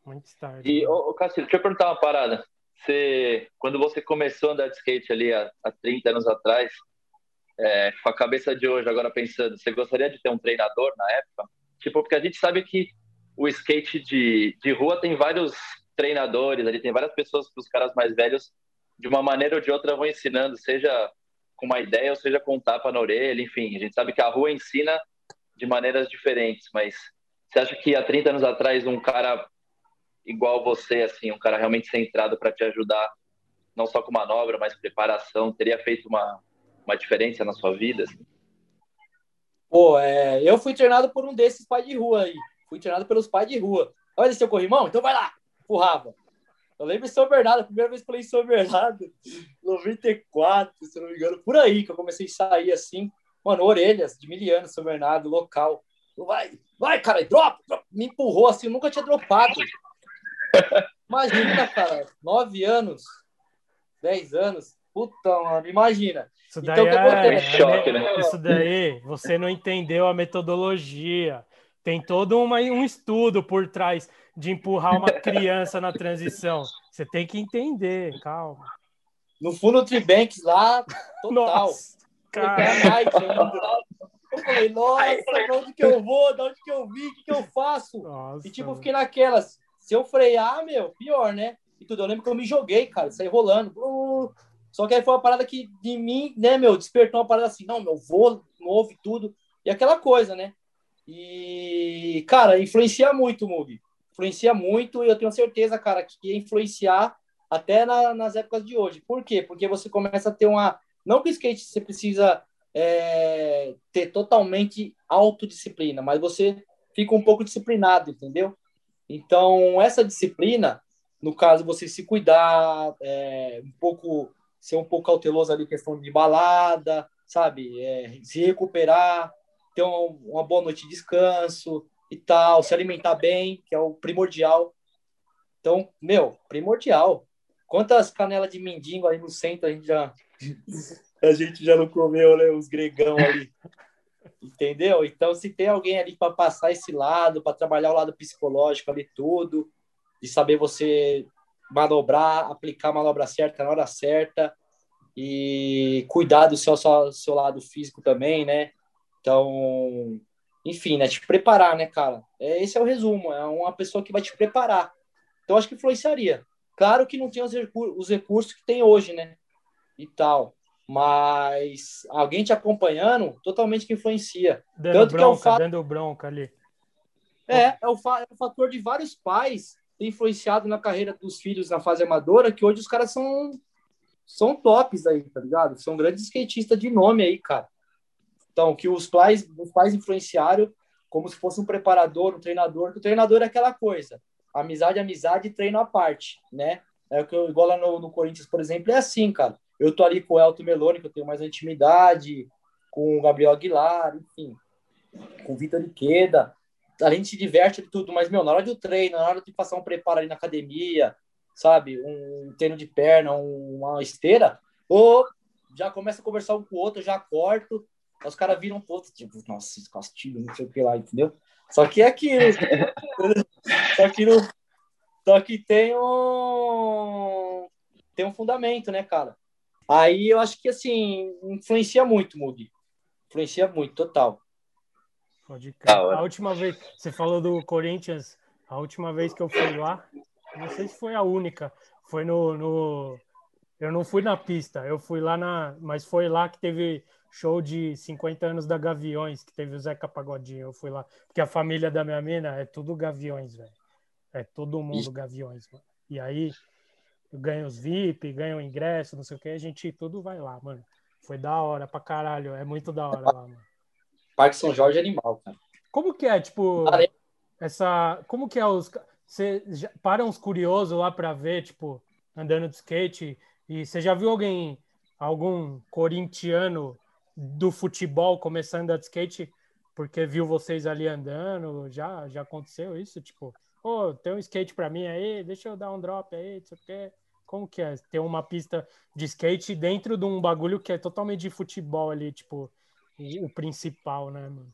Muito tarde. E, ô, ô Castilho, deixa eu perguntar uma parada. Você, quando você começou a andar de skate ali há, há 30 anos atrás, é, com a cabeça de hoje, agora pensando, você gostaria de ter um treinador na época? Tipo, porque a gente sabe que o skate de, de rua tem vários treinadores, ali tem várias pessoas que os caras mais velhos, de uma maneira ou de outra, vão ensinando, seja com uma ideia ou seja com um tapa na orelha, enfim. A gente sabe que a rua ensina de maneiras diferentes, mas você acha que há 30 anos atrás um cara igual você, assim, um cara realmente centrado para te ajudar, não só com manobra, mas preparação, teria feito uma, uma diferença na sua vida? Assim? Pô, é, eu fui treinado por um desses pais de rua aí. Fui treinado pelos pais de rua. Olha seu corrimão, então vai lá, empurrava. Eu lembro de São Bernardo, a primeira vez que falei em São Bernardo, 94, se não me engano, por aí que eu comecei a sair assim, mano, orelhas de miliano, São Bernardo, local. Vai, vai, cara, drop, drop. Me empurrou assim, eu nunca tinha dropado. Imagina, cara, nove anos, dez anos, puta, mano, imagina. Isso então, daí, então, é, é, choque, né? Isso daí, você não entendeu a metodologia. Tem todo uma, um estudo por trás de empurrar uma criança na transição. Você tem que entender, calma. No fundo, Tribanks lá, total. Nossa, cara. Eu falei, nossa, pra onde que eu vou? De onde que eu vi? O que, que eu faço? Nossa. E tipo, fiquei naquelas. Se eu frear, meu, pior, né? E tudo. Eu lembro que eu me joguei, cara, saí rolando. Só que aí foi uma parada que de mim, né, meu, despertou uma parada assim, não, meu, vou novo e tudo. E aquela coisa, né? E, cara, influencia muito, Mugi. Influencia muito e eu tenho certeza, cara, que ia influenciar até na, nas épocas de hoje. Por quê? Porque você começa a ter uma. Não que o skate você precisa é, ter totalmente autodisciplina, mas você fica um pouco disciplinado, entendeu? Então, essa disciplina, no caso, você se cuidar, é, um pouco ser um pouco cauteloso ali, questão de balada, sabe? É, se recuperar, ter uma, uma boa noite de descanso e tal, se alimentar bem, que é o primordial. Então, meu, primordial. Quantas canelas de mendigo aí no centro a gente já a gente já não comeu, né? Os gregão ali. Entendeu? Então, se tem alguém ali para passar esse lado, para trabalhar o lado psicológico ali, tudo, de saber você manobrar, aplicar a manobra certa na hora certa e cuidar do seu, seu, seu lado físico também, né? Então, enfim, né? Te preparar, né, cara? É, esse é o resumo. É uma pessoa que vai te preparar. Então, acho que influenciaria. Claro que não tem os, recursos, os recursos que tem hoje, né? E tal mas alguém te acompanhando totalmente que influencia. Dando Tanto bronca, que é o fato... dando bronca ali. É, é o, fa... é o fator de vários pais ter influenciado na carreira dos filhos na fase amadora, que hoje os caras são são tops aí, tá ligado? São grandes skatistas de nome aí, cara. Então, que os pais, os pais influenciaram como se fosse um preparador, um treinador, que o treinador é aquela coisa. Amizade, amizade, treino à parte, né? É o que eu, igual lá no, no Corinthians, por exemplo, é assim, cara. Eu tô ali com o Elton Meloni, que eu tenho mais intimidade, com o Gabriel Aguilar, enfim, com o Vitor Iqueda. A gente se diverte de tudo, mas, meu, na hora do treino, na hora de passar um preparo ali na academia, sabe, um treino de perna, uma esteira, ou já começa a conversar um com o outro, já corto, os caras viram um pouco, tipo, nossa, esse castigo, não sei o que lá, entendeu? Só que é aquilo. só que no, só que tem um tem um fundamento, né, cara? Aí eu acho que, assim, influencia muito, Mugi. Influencia muito, total. Pode crer. A última vez, você falou do Corinthians, a última vez que eu fui lá, não sei se foi a única, foi no, no eu não fui na pista, eu fui lá na, mas foi lá que teve show de 50 anos da Gaviões, que teve o Zeca Pagodinho, eu fui lá, porque a família da minha mina é tudo Gaviões, velho. É todo mundo Gaviões, mano. E aí ganha os VIP, ganha o ingresso, não sei o que, a gente tudo vai lá, mano. Foi da hora pra caralho, é muito da hora lá, mano. Parque São Jorge é animal, cara. Como que é, tipo, essa. Como que é os. Você para uns curiosos lá pra ver, tipo, andando de skate, e você já viu alguém, algum corintiano do futebol começando a de skate porque viu vocês ali andando? Já, já aconteceu isso? Tipo, Pô, tem um skate para mim aí, deixa eu dar um drop aí, não sei o quê. Como que é? Ter uma pista de skate dentro de um bagulho que é totalmente de futebol ali, tipo, o principal, né, mano?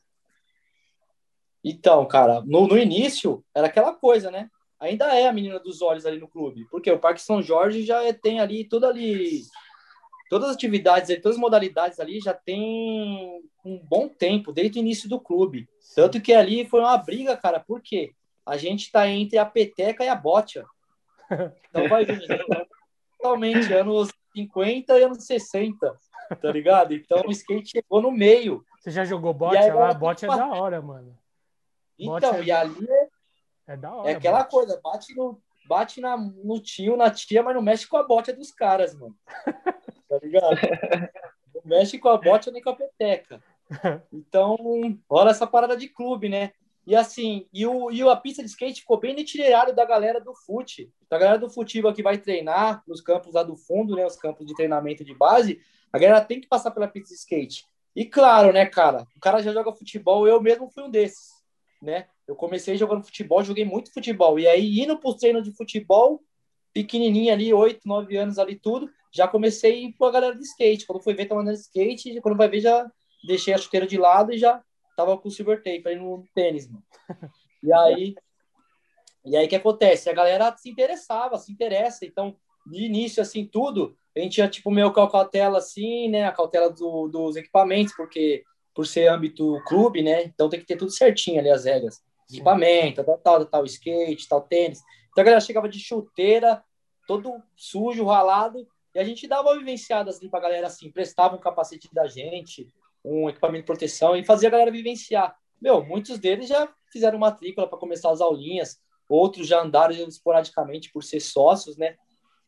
Então, cara, no, no início era aquela coisa, né? Ainda é a menina dos olhos ali no clube, porque o Parque São Jorge já é, tem ali tudo ali todas as atividades, todas as modalidades ali já tem um bom tempo, desde o início do clube. Tanto que ali foi uma briga, cara, por quê? A gente tá entre a peteca e a bocha. Então vai ver, totalmente anos 50 e anos 60, tá ligado? Então o skate chegou no meio. Você já jogou bote lá? Bote é da hora, mano. Então, é... e ali é, é da hora. É aquela bote. coisa, bate no bate na, no tio, na tia, mas não mexe com a bota dos caras, mano. Tá ligado? Não mexe com a bota nem com a peteca. Então, olha essa parada de clube, né? E assim, e, o, e a pista de skate ficou bem no itinerário da galera do fute. Da galera do futebol que vai treinar nos campos lá do fundo, né? Os campos de treinamento de base. A galera tem que passar pela pista de skate. E claro, né, cara? O cara já joga futebol, eu mesmo fui um desses, né? Eu comecei jogando futebol, joguei muito futebol. E aí, indo para treino de futebol, pequenininho ali, 8, 9 anos ali, tudo, já comecei com a galera de skate. Quando fui ver, tava andando de skate, quando vai ver, já deixei a chuteira de lado e já tava com silver tape aí no tênis, mano. E aí, e aí o que acontece? A galera se interessava, se interessa. Então, de início, assim, tudo, a gente tinha, tipo, meio com a cautela, assim, né? A cautela do, dos equipamentos, porque por ser âmbito clube, né? Então tem que ter tudo certinho ali, as regras equipamento, tal, tal, tal, skate, tal, tênis. Então a galera chegava de chuteira, todo sujo, ralado, e a gente dava vivenciadas ali pra galera assim, prestava um capacete da gente, um equipamento de proteção e fazia a galera vivenciar. Meu, muitos deles já fizeram matrícula para começar as aulinhas, outros já andaram esporadicamente por ser sócios, né?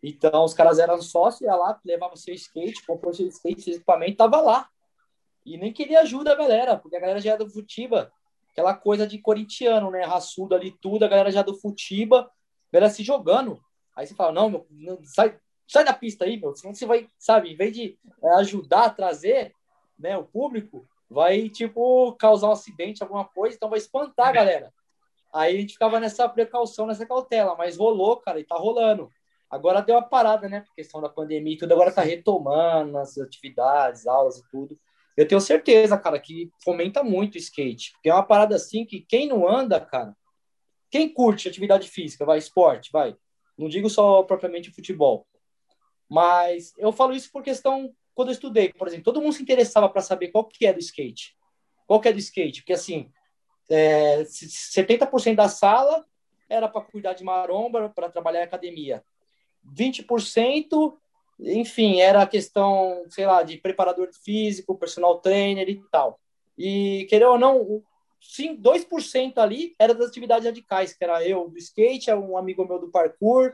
Então os caras eram sócios, ia lá, levava seu skate, comprou seu skate, seu equipamento, tava lá. E nem queria ajuda a galera, porque a galera já era do Futiva, aquela coisa de corintiano, né? Raçudo ali tudo, a galera já do Futiba, galera se jogando. Aí você fala, não, meu, não, sai, sai da pista aí, meu, senão você vai, sabe, em vez de é, ajudar a trazer né, o público, vai, tipo, causar um acidente, alguma coisa, então vai espantar a galera. Aí a gente ficava nessa precaução, nessa cautela, mas rolou, cara, e tá rolando. Agora deu uma parada, né, por questão da pandemia e tudo, agora tá retomando as atividades, aulas e tudo. Eu tenho certeza, cara, que fomenta muito o skate. É uma parada assim que quem não anda, cara, quem curte atividade física, vai, esporte, vai. Não digo só propriamente futebol. Mas eu falo isso por questão, quando eu estudei, por exemplo, todo mundo se interessava para saber qual que é do skate. Qual que é do skate? Porque assim, é, 70% da sala era para cuidar de maromba, para trabalhar em academia. 20% enfim, era a questão, sei lá, de preparador físico, personal trainer e tal. E, querendo ou não, sim, 2% ali era das atividades radicais, que era eu do skate, um amigo meu do parkour,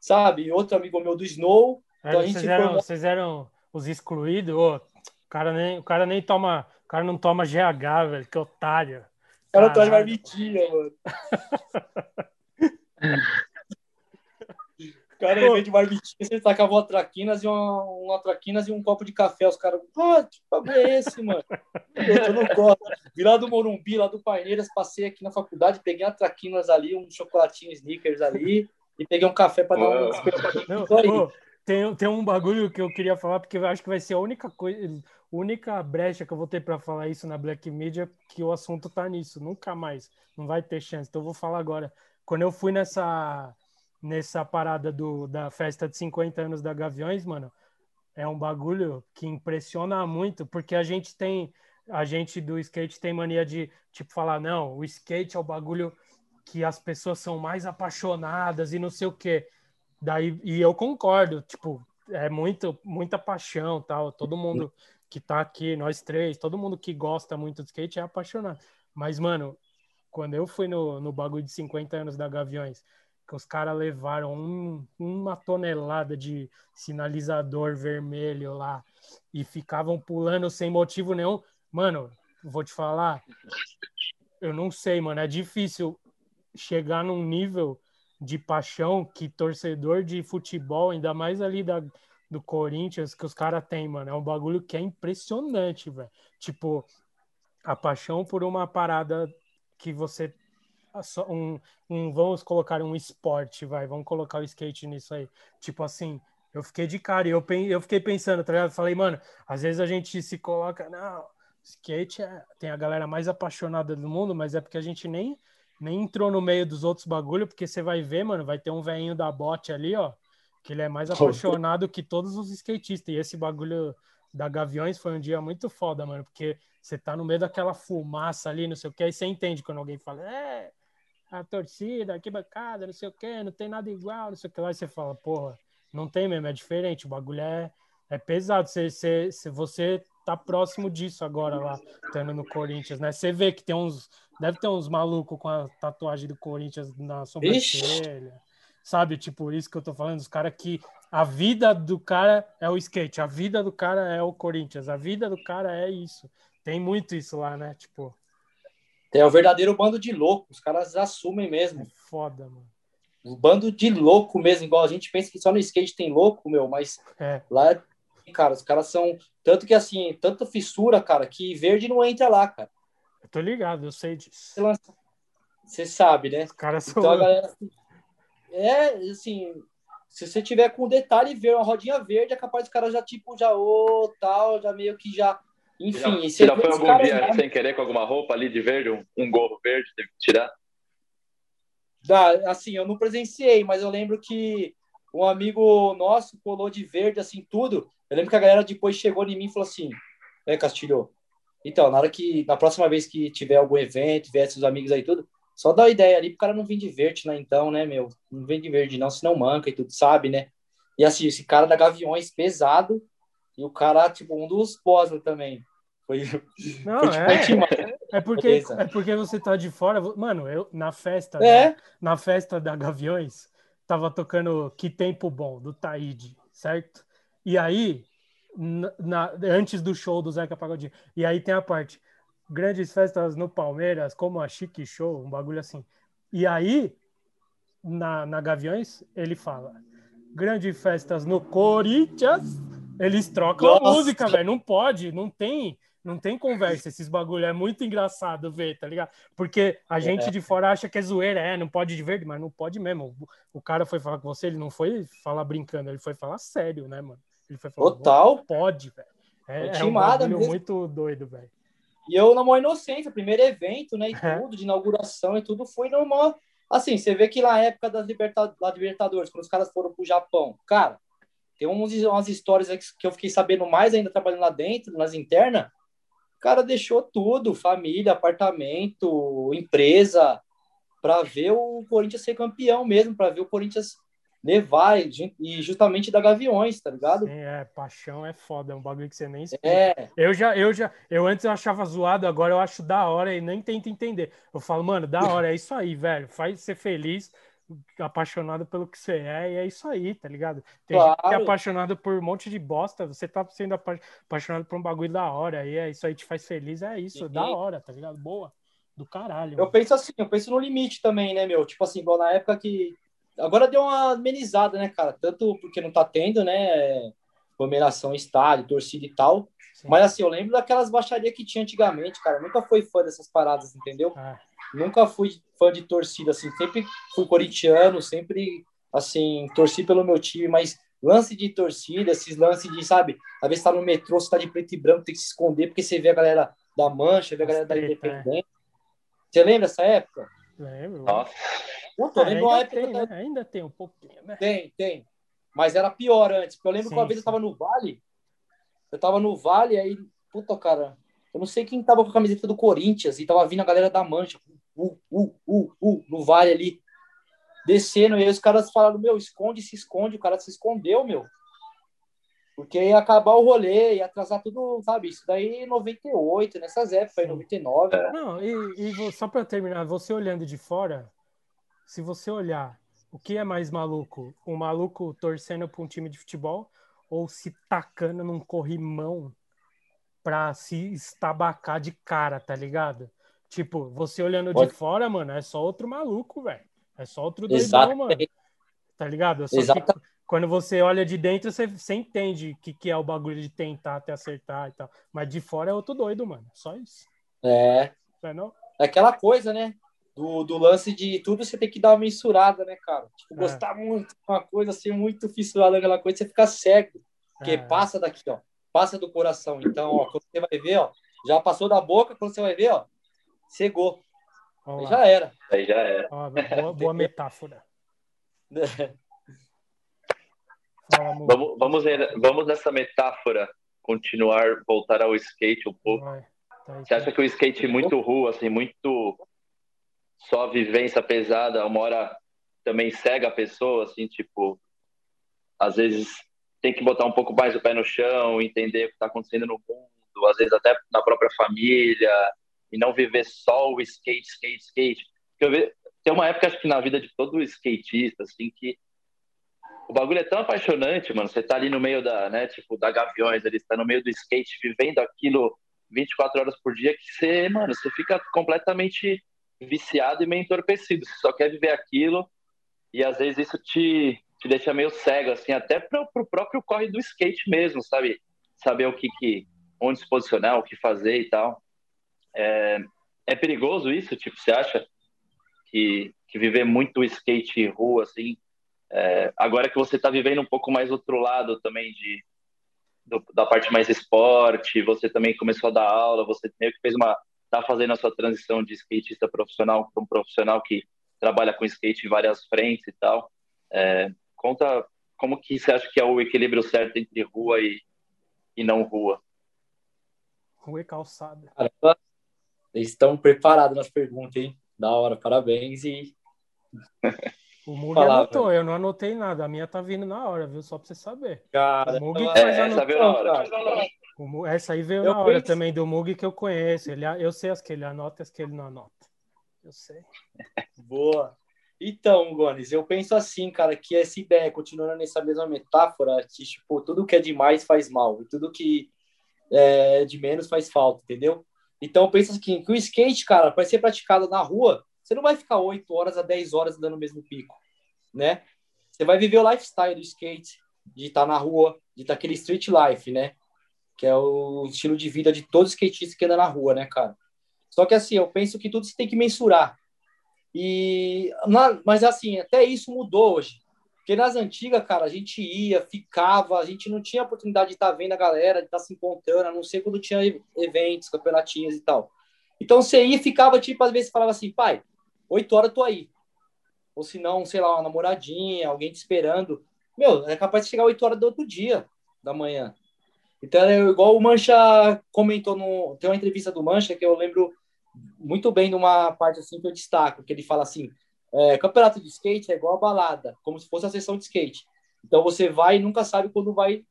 sabe? Outro amigo meu do snow. É, então, vocês, eram, vocês eram os excluídos? Oh, o, cara nem, o cara nem toma. O cara não toma GH, velho, que otário. O cara não toma marmitinha, mano. cara, em vez de barbitinha, você tacava uma traquinas e uma, uma traquinas e um copo de café. Os caras, ah, que bagulho é esse, mano? Eu no copo. Vi lá do Morumbi, lá do Paineiras, passei aqui na faculdade, peguei uma traquinas ali, um chocolatinho sneakers ali e peguei um café para dar um. Não, tem, tem um bagulho que eu queria falar, porque eu acho que vai ser a única coisa, única brecha que eu vou ter para falar isso na Black Media, que o assunto tá nisso. Nunca mais. Não vai ter chance. Então eu vou falar agora. Quando eu fui nessa nessa parada do, da festa de 50 anos da Gaviões, mano, é um bagulho que impressiona muito, porque a gente tem, a gente do skate tem mania de, tipo, falar, não, o skate é o bagulho que as pessoas são mais apaixonadas e não sei o quê. Daí, e eu concordo, tipo, é muito, muita paixão, tal, todo mundo que tá aqui, nós três, todo mundo que gosta muito de skate é apaixonado. Mas, mano, quando eu fui no, no bagulho de 50 anos da Gaviões, que os caras levaram um, uma tonelada de sinalizador vermelho lá e ficavam pulando sem motivo nenhum. Mano, vou te falar, eu não sei, mano, é difícil chegar num nível de paixão que torcedor de futebol, ainda mais ali da, do Corinthians, que os caras têm, mano. É um bagulho que é impressionante, velho. Tipo, a paixão por uma parada que você um, um, vamos colocar um esporte, vai, vamos colocar o skate nisso aí. Tipo assim, eu fiquei de cara eu, eu fiquei pensando, tá ligado? Falei, mano, às vezes a gente se coloca, não, skate é, tem a galera mais apaixonada do mundo, mas é porque a gente nem, nem entrou no meio dos outros bagulho, porque você vai ver, mano, vai ter um velhinho da bote ali, ó, que ele é mais apaixonado que todos os skatistas. E esse bagulho da Gaviões foi um dia muito foda, mano, porque você tá no meio daquela fumaça ali, não sei o que, aí você entende quando alguém fala, é, a torcida, que bancada, não sei o que, não tem nada igual, não sei o que lá, e você fala, porra, não tem mesmo, é diferente, o bagulho é, é pesado, você, você, você tá próximo disso agora lá, estando no Corinthians, né? Você vê que tem uns, deve ter uns malucos com a tatuagem do Corinthians na sobrancelha, sabe? Tipo, isso que eu tô falando, os caras que a vida do cara é o skate, a vida do cara é o Corinthians, a vida do cara é isso. Tem muito isso lá, né? Tipo. Tem o verdadeiro bando de loucos, os caras assumem mesmo. É foda, mano. Um bando de louco mesmo, igual a gente pensa que só no skate tem louco, meu, mas é. lá, cara, os caras são. Tanto que assim, tanta fissura, cara, que verde não entra lá, cara. Eu tô ligado, eu sei disso. Você sabe, né? Os caras são. Então a galera. É, assim, se você tiver com detalhe ver uma rodinha verde, é capaz dos caras já, tipo, já, ô, oh, tal, já meio que já. Enfim, você já foi algum dia já... sem querer com alguma roupa ali de verde, um, um gorro verde, teve que tirar? Da, assim, eu não presenciei, mas eu lembro que um amigo nosso colou de verde, assim, tudo. Eu lembro que a galera depois chegou em mim e falou assim: É, Castilho, então, na hora que, na próxima vez que tiver algum evento, vier seus amigos aí tudo, só dá uma ideia ali pro cara não vir de verde, né? Então, né, meu? Não vem de verde, não, senão manca e tudo, sabe, né? E assim, esse cara da Gaviões pesado, e o cara, tipo, um dos pós também. Foi, não, foi, tipo, é, é, porque, é porque você tá de fora. Mano, eu na festa, é. da, na festa da Gaviões, tava tocando Que Tempo Bom, do Taíde, certo? E aí, na, antes do show do Zeca Pagodinho, e aí tem a parte grandes festas no Palmeiras, como a Chique Show, um bagulho assim. E aí, na, na Gaviões, ele fala: grandes festas no Corinthians, eles trocam Nossa. a música, velho. Não pode, não tem. Não tem conversa, esses bagulho. É muito engraçado ver, tá ligado? Porque a gente é. de fora acha que é zoeira, é, não pode de verde, mas não pode mesmo. O, cara foi falar com você, ele não foi falar brincando, ele foi falar sério, né, mano? Ele foi falar, Total. Pode, velho. É, é um bagulho muito doido, velho. E eu, na maior inocência, primeiro evento, né, e é. tudo, de inauguração e tudo, foi normal. Assim, você vê que na época das Liberta da Libertadores, quando os caras foram pro Japão, cara, tem uns, umas histórias que eu fiquei sabendo mais ainda trabalhando lá dentro, nas internas. O cara deixou tudo, família, apartamento, empresa, para ver o Corinthians ser campeão mesmo, para ver o Corinthians levar e justamente da Gaviões, tá ligado? Sim, é, paixão é foda, é um bagulho que você nem explica. É. Eu já, eu já, eu antes eu achava zoado, agora eu acho da hora e nem tento entender. Eu falo, mano, da hora, é isso aí, velho, faz ser feliz, apaixonado pelo que você é, e é isso aí, tá ligado? Tem claro. gente que é apaixonado por um monte de bosta, você tá sendo apaixonado por um bagulho da hora, e é isso aí te faz feliz, é isso, Sim. da hora, tá ligado? Boa. Do caralho. Eu mano. penso assim, eu penso no limite também, né, meu? Tipo assim, igual na época que Agora deu uma amenizada, né, cara? Tanto porque não tá tendo, né? Aglomeração, estádio, torcida e tal. Sim. Mas assim, eu lembro daquelas baixarias que tinha antigamente, cara. Eu nunca fui fã dessas paradas, entendeu? Ah. Nunca fui fã de torcida, assim. Sempre fui corintiano, sempre, assim, torci pelo meu time, mas lance de torcida, esses lances de, sabe, às vezes tá no metrô, você tá de preto e branco, tem que se esconder, porque você vê a galera da Mancha, vê a galera da Independente. Você lembra dessa época? Lembro. Nossa. Puta, ah, ainda, tem, né? ainda tem um pouquinho, né? Tem, tem. Mas era pior antes. Porque eu lembro sim, que uma vez sim. eu tava no Vale. Eu tava no Vale, aí, puta, cara. Eu não sei quem tava com a camiseta do Corinthians e tava vindo a galera da Mancha. Uh, uh, uh, uh, no Vale ali. Descendo. E aí os caras falaram: Meu, esconde, se esconde. O cara se escondeu, meu. Porque ia acabar o rolê, ia atrasar tudo, sabe? Isso daí em 98, nessas épocas, em 99. Não, e, e só para terminar, você olhando de fora, se você olhar o que é mais maluco, um maluco torcendo para um time de futebol ou se tacando num corrimão pra se estabacar de cara, tá ligado? Tipo, você olhando Pode. de fora, mano, é só outro maluco, velho. É só outro doidão, mano. Tá ligado? Só que quando você olha de dentro, você, você entende o que, que é o bagulho de tentar até acertar e tal. Mas de fora é outro doido, mano. Só isso. É. Não é não? É aquela coisa, né? do, do lance de tudo você tem que dar uma mensurada, né, cara? Tipo, é. gostar muito de uma coisa, ser muito fissurado naquela coisa, você fica cego. Porque é. passa daqui, ó. Passa do coração. Então, ó, quando você vai ver, ó, já passou da boca, quando você vai ver, ó, cegou. Aí já era. Aí já era. Ó, boa, boa metáfora. vamos, vamos, vamos nessa metáfora continuar, voltar ao skate um pouco. Tá Você acha que o skate é muito rua, assim, muito só vivência pesada, uma hora também cega a pessoa, assim, tipo, às vezes tem que botar um pouco mais o pé no chão, entender o que está acontecendo no mundo, às vezes até na própria família, e não viver só o skate, skate, skate. Eu vejo, tem uma época, acho que na vida de todo skatista, assim, que o bagulho é tão apaixonante, mano. Você tá ali no meio da, né, tipo, da Gaviões, ele está no meio do skate, vivendo aquilo 24 horas por dia, que você, mano, você fica completamente viciado e meio entorpecido. Você só quer viver aquilo e às vezes isso te, te deixa meio cego, assim, até para o próprio corre do skate mesmo, sabe? Saber o que, que onde se posicionar, o que fazer e tal. É, é perigoso isso? Tipo, você acha que, que viver muito skate rua, assim, é, agora que você está vivendo um pouco mais outro lado também de do, da parte mais esporte, você também começou a dar aula, você meio que fez uma está fazendo a sua transição de skatista profissional para um profissional que trabalha com skate em várias frentes e tal. É, conta como que você acha que é o equilíbrio certo entre rua e, e não rua? Rua e calçada. Caramba, eles estão preparados nas perguntas, hein? Da hora, parabéns e. O Mug anotou, eu não anotei nada. A minha tá vindo na hora, viu? Só pra você saber. Cara, o Mug é, faz essa veio na hora. Essa aí veio eu na hora também do Mug que eu conheço. Ele, eu sei as que ele anota e as que ele não anota. Eu sei. Boa. Então, Gones, eu penso assim, cara, que essa ideia, continuando nessa mesma metáfora, que, tipo, tudo que é demais faz mal, e tudo que é de menos faz falta, entendeu? Então, eu penso assim, que o skate, cara, para ser praticado na rua, você não vai ficar 8 horas a 10 horas dando o mesmo pico, né? Você vai viver o lifestyle do skate, de estar tá na rua, de estar tá aquele street life, né? Que é o estilo de vida de todo skatista que anda na rua, né, cara? Só que assim, eu penso que tudo você tem que mensurar. E mas assim, até isso mudou hoje. Porque nas antigas, cara, a gente ia, ficava, a gente não tinha oportunidade de estar tá vendo a galera, de estar tá se encontrando, a não ser quando tinha eventos, campeonatinhos e tal. Então você ia ficava, tipo, às vezes falava assim, pai, oito horas eu tô aí. Ou se não, sei lá, uma namoradinha, alguém te esperando. Meu, é capaz de chegar oito horas do outro dia da manhã. Então, é igual o Mancha comentou no. Tem uma entrevista do Mancha que eu lembro muito bem de uma parte assim que eu destaco, que ele fala assim: é, campeonato de skate é igual a balada, como se fosse a sessão de skate. Então você vai e nunca sabe quando vai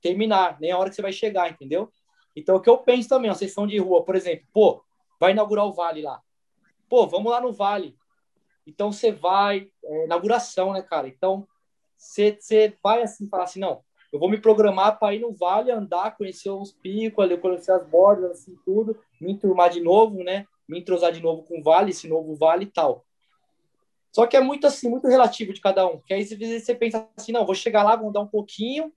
terminar, nem a hora que você vai chegar, entendeu? Então o que eu penso também, a sessão de rua, por exemplo, pô, vai inaugurar o Vale lá. Pô, vamos lá no Vale. Então você vai, é, inauguração, né, cara? Então você vai assim, falar assim, não, eu vou me programar para ir no vale, andar, conhecer os picos, ali, conhecer as bordas, assim, tudo, me enturmar de novo, né? Me entrosar de novo com o vale, esse novo vale e tal. Só que é muito assim, muito relativo de cada um. Que aí às vezes você pensa assim, não, vou chegar lá, vou andar um pouquinho.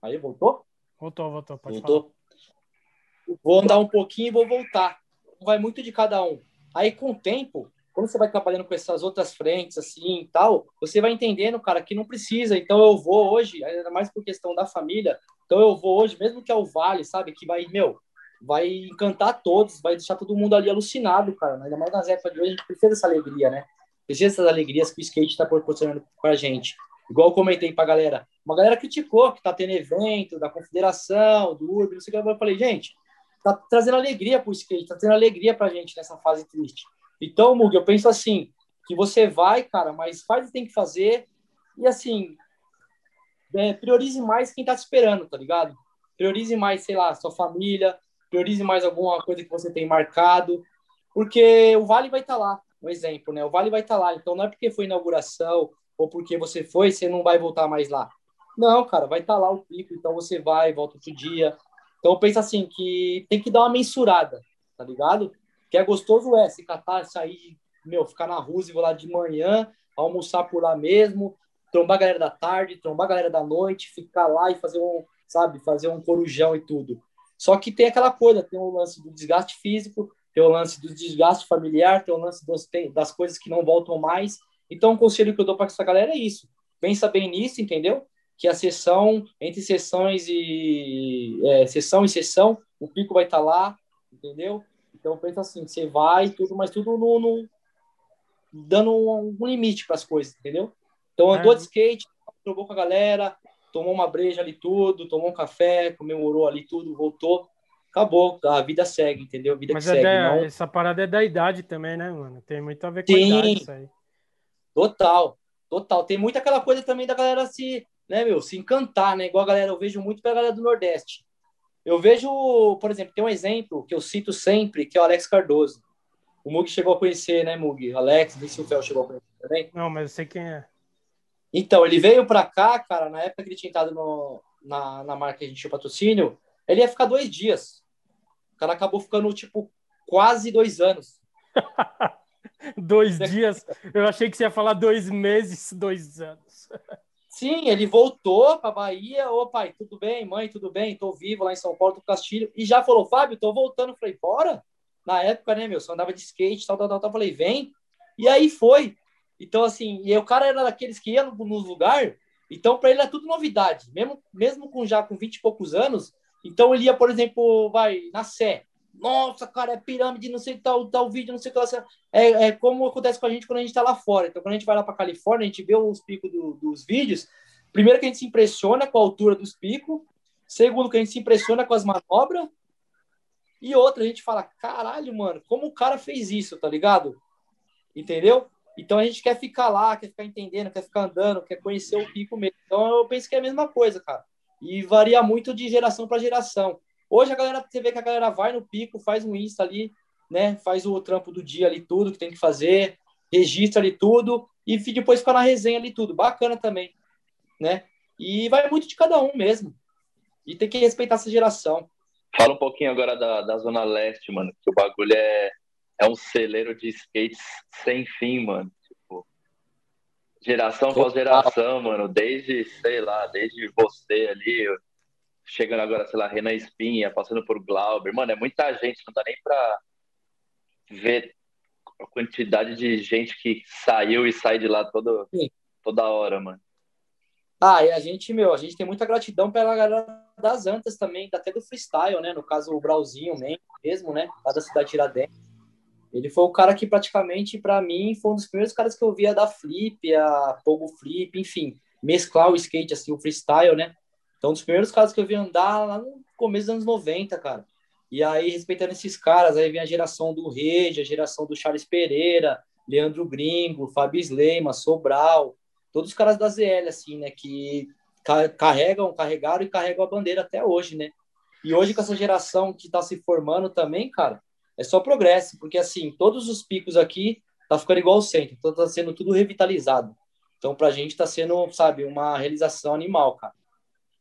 Aí, voltou? Voltou, voltou, pode voltou. Falar. Vou andar um pouquinho e vou voltar. Vai muito de cada um. Aí, com o tempo, quando você vai trabalhando com essas outras frentes, assim, e tal, você vai entendendo, cara, que não precisa. Então, eu vou hoje, ainda mais por questão da família, então eu vou hoje, mesmo que é o Vale, sabe, que vai, meu, vai encantar todos, vai deixar todo mundo ali alucinado, cara. Ainda mais nas épocas de hoje, a gente precisa dessa alegria, né? Precisa dessas alegrias que o skate está proporcionando com a gente. Igual eu comentei pra galera. Uma galera criticou que tá tendo evento da confederação, do Urb, não sei o que. Eu falei, gente, tá trazendo alegria pro skate, tá trazendo alegria pra gente nessa fase triste. Então, Mug, eu penso assim, que você vai, cara, mas faz o que tem que fazer e, assim, é, priorize mais quem tá te esperando, tá ligado? Priorize mais, sei lá, sua família, priorize mais alguma coisa que você tem marcado, porque o Vale vai estar tá lá, um exemplo, né? O Vale vai estar tá lá, então não é porque foi inauguração ou porque você foi, você não vai voltar mais lá. Não, cara, vai estar tá lá o pico, então você vai, volta outro dia. Então eu penso assim, que tem que dar uma mensurada, tá ligado? Que é gostoso é se catar, sair, meu, ficar na vou lá de manhã, almoçar por lá mesmo, trombar a galera da tarde, trombar a galera da noite, ficar lá e fazer um, sabe, fazer um corujão e tudo. Só que tem aquela coisa, tem o lance do desgaste físico, tem o lance do desgaste familiar, tem o lance das, das coisas que não voltam mais. Então, o conselho que eu dou para essa galera é isso. Pensa bem nisso, entendeu? Que a sessão, entre sessões e é, sessão e sessão, o pico vai estar tá lá, entendeu? Então pensa assim, você vai tudo, mas tudo no, no dando um, um limite para as coisas, entendeu? Então andou é. de skate, jogou com a galera, tomou uma breja ali tudo, tomou um café, comemorou ali tudo, voltou. Acabou, a vida segue, entendeu? A vida Mas que é segue. Da, não... Essa parada é da idade também, né, mano? Tem muito a ver com Sim, a idade isso aí. Total, total. Tem muito aquela coisa também da galera se, né, meu, se encantar, né? Igual a galera, eu vejo muito pra galera do Nordeste. Eu vejo, por exemplo, tem um exemplo que eu cito sempre, que é o Alex Cardoso. O Mug chegou a conhecer, né, Mug? Alex, sei se o Fel chegou a conhecer também. Não, mas eu sei quem é. Então, ele veio para cá, cara, na época que ele tinha entrado no, na, na marca que a gente tinha patrocínio, ele ia ficar dois dias. O cara acabou ficando, tipo, quase dois anos. dois dias? Eu achei que você ia falar dois meses, dois anos. Sim, ele voltou para Bahia. Ô, pai, tudo bem? Mãe, tudo bem? Tô vivo lá em São Paulo, Castilho. E já falou, Fábio, tô voltando. Falei, bora? Na época, né, meu? Só andava de skate, tal, tal, tal, tal. Falei, vem. E aí foi. Então, assim, e o cara era daqueles que ia no, no lugar, então para ele é tudo novidade, mesmo, mesmo com já com 20 e poucos anos. Então ele ia, por exemplo, vai na Sé. Nossa, cara, é pirâmide, não sei tal, tal vídeo, não sei o que lá. É, é como acontece com a gente quando a gente está lá fora. Então, quando a gente vai lá para Califórnia, a gente vê os picos do, dos vídeos. Primeiro que a gente se impressiona com a altura dos picos. Segundo que a gente se impressiona com as manobras. E outra, a gente fala, caralho, mano, como o cara fez isso, tá ligado? Entendeu? Então a gente quer ficar lá, quer ficar entendendo, quer ficar andando, quer conhecer o pico mesmo. Então eu penso que é a mesma coisa, cara. E varia muito de geração para geração. Hoje a galera, você vê que a galera vai no pico, faz um Insta ali, né? Faz o trampo do dia ali, tudo que tem que fazer, registra ali tudo e depois fica na resenha ali tudo. Bacana também, né? E vai muito de cada um mesmo. E tem que respeitar essa geração. Fala um pouquinho agora da, da Zona Leste, mano, que o bagulho é é um celeiro de skates sem fim, mano. Tipo, geração após geração, mano. Desde, sei lá, desde você ali, chegando agora, sei lá, Renan Espinha, passando por Glauber. Mano, é muita gente, não dá nem pra ver a quantidade de gente que saiu e sai de lá todo, toda hora, mano. Ah, e a gente, meu, a gente tem muita gratidão pela galera das Antas também, até do freestyle, né? No caso, o Brauzinho mesmo, né? Lá da cidade de Tiradentes ele foi o cara que praticamente, para mim, foi um dos primeiros caras que eu via da flip, a pogo flip, enfim, mesclar o skate, assim, o freestyle, né? Então, um dos primeiros caras que eu vi andar lá no começo dos anos 90, cara. E aí, respeitando esses caras, aí vem a geração do Rede, a geração do Charles Pereira, Leandro Gringo, Fábio Sleima, Sobral, todos os caras da ZL, assim, né? Que carregam, carregaram e carregam a bandeira até hoje, né? E hoje, com essa geração que está se formando também, cara, é só progresso, porque assim, todos os picos aqui tá ficando igual ao centro, então tá sendo tudo revitalizado. Então, pra gente tá sendo, sabe, uma realização animal, cara.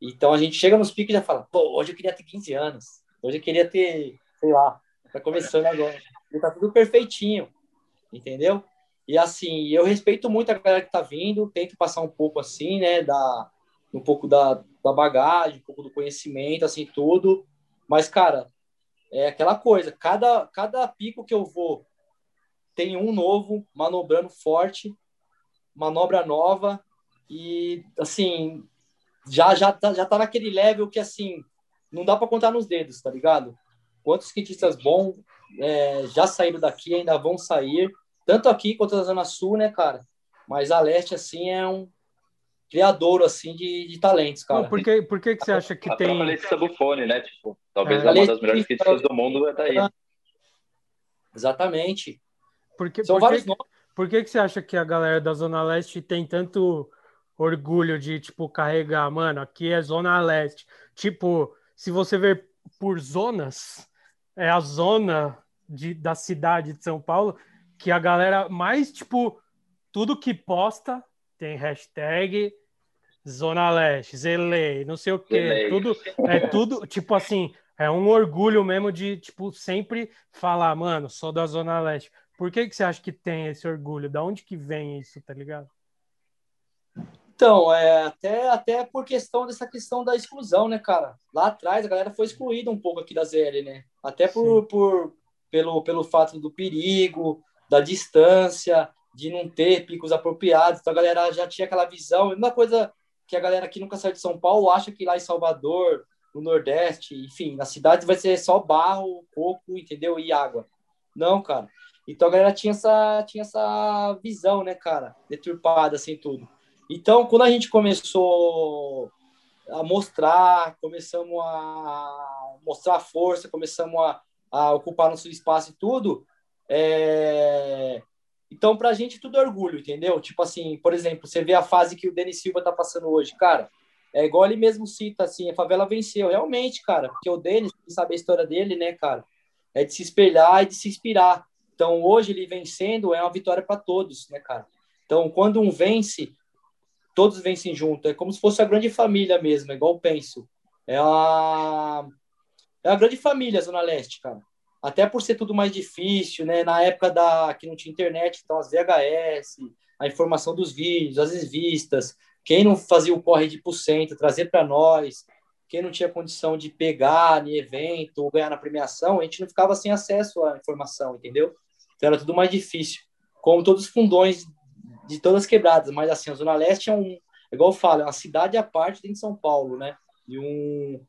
Então a gente chega nos picos e já fala, pô, hoje eu queria ter 15 anos, hoje eu queria ter, sei lá, tá começando agora. E tá tudo perfeitinho, entendeu? E assim, eu respeito muito a galera que tá vindo, tento passar um pouco assim, né, da, um pouco da, da bagagem, um pouco do conhecimento, assim, tudo. Mas, cara, é aquela coisa, cada, cada pico que eu vou tem um novo, manobrando forte, manobra nova, e assim, já já tá, já tá naquele level que assim, não dá para contar nos dedos, tá ligado? Quantos skatistas bons é, já saíram daqui, ainda vão sair, tanto aqui quanto na Zona Sul, né, cara? Mas a Leste, assim, é um, criador assim de, de talentos, cara. Não, por que, por que, que você acha que a tem. A Letícia Buffoni, né? Tipo, talvez é. uma das melhores skatistas do mundo é daí. Exatamente. Porque, São por vários que, nomes. Por que, que você acha que a galera da Zona Leste tem tanto orgulho de, tipo, carregar, mano, aqui é Zona Leste. Tipo, se você ver por zonas, é a zona de, da cidade de São Paulo que a galera mais, tipo, tudo que posta tem hashtag Zona Leste, Zelei, não sei o quê. Tudo, é tudo, tipo assim, é um orgulho mesmo de, tipo, sempre falar, mano, sou da Zona Leste. Por que, que você acha que tem esse orgulho? Da onde que vem isso, tá ligado? Então, é, até, até por questão dessa questão da exclusão, né, cara? Lá atrás a galera foi excluída um pouco aqui da ZL, né? Até por, por, pelo, pelo fato do perigo, da distância, de não ter picos apropriados. Então a galera já tinha aquela visão. Uma coisa que a galera que nunca saiu de São Paulo acha que lá em Salvador, no Nordeste, enfim, na cidade vai ser só barro, coco, entendeu? E água. Não, cara. Então a galera tinha essa, tinha essa visão, né, cara? Deturpada, assim, tudo. Então, quando a gente começou a mostrar, começamos a mostrar força, começamos a, a ocupar nosso espaço e tudo, é... então para a gente tudo é orgulho, entendeu? Tipo assim, por exemplo, você vê a fase que o Denis Silva tá passando hoje, cara, é igual ele mesmo cita, assim, a favela venceu, realmente, cara, porque o Denis, sabe a história dele, né, cara, é de se espelhar e de se inspirar. Então, hoje ele vencendo é uma vitória para todos, né, cara? Então, quando um vence, todos vencem junto. É como se fosse a grande família mesmo, é igual eu penso. É a, é a grande família, Zona Leste, cara. Até por ser tudo mais difícil, né? Na época da que não tinha internet, então as VHS, a informação dos vídeos, as revistas, quem não fazia o corre de centro, trazer para nós, quem não tinha condição de pegar em evento ou ganhar na premiação, a gente não ficava sem acesso à informação, entendeu? Então era tudo mais difícil. Como todos os fundões de todas as quebradas, mas assim, a Zona Leste é um, igual eu falo, é uma cidade à parte dentro de São Paulo, né? E um,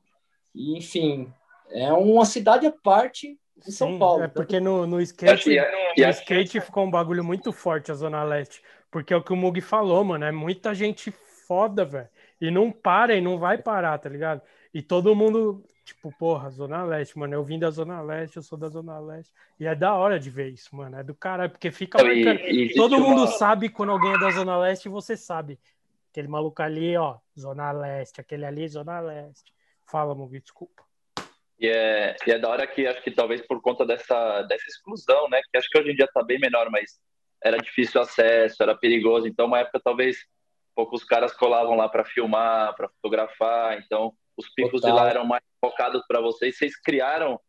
enfim, é uma cidade à parte de São Sim, Paulo. É porque no, no skate, no skate ficou um bagulho muito forte a Zona Leste, porque é o que o Mug falou, mano, é muita gente foda, velho, e não para e não vai parar, tá ligado? E todo mundo Tipo, porra, Zona Leste, mano. Eu vim da Zona Leste, eu sou da Zona Leste. E é da hora de ver isso, mano. É do caralho, porque fica marcando. E, e Todo mundo uma... sabe quando alguém é da Zona Leste, você sabe. Aquele maluco ali, ó, Zona Leste. Aquele ali, Zona Leste. Fala, Mugi, desculpa. E é, e é da hora que acho que talvez por conta dessa, dessa exclusão, né? Que acho que hoje em dia tá bem menor, mas era difícil acesso, era perigoso. Então, uma época, talvez, poucos caras colavam lá para filmar, para fotografar. Então, os picos Total. de lá eram mais focados para vocês. Vocês criaram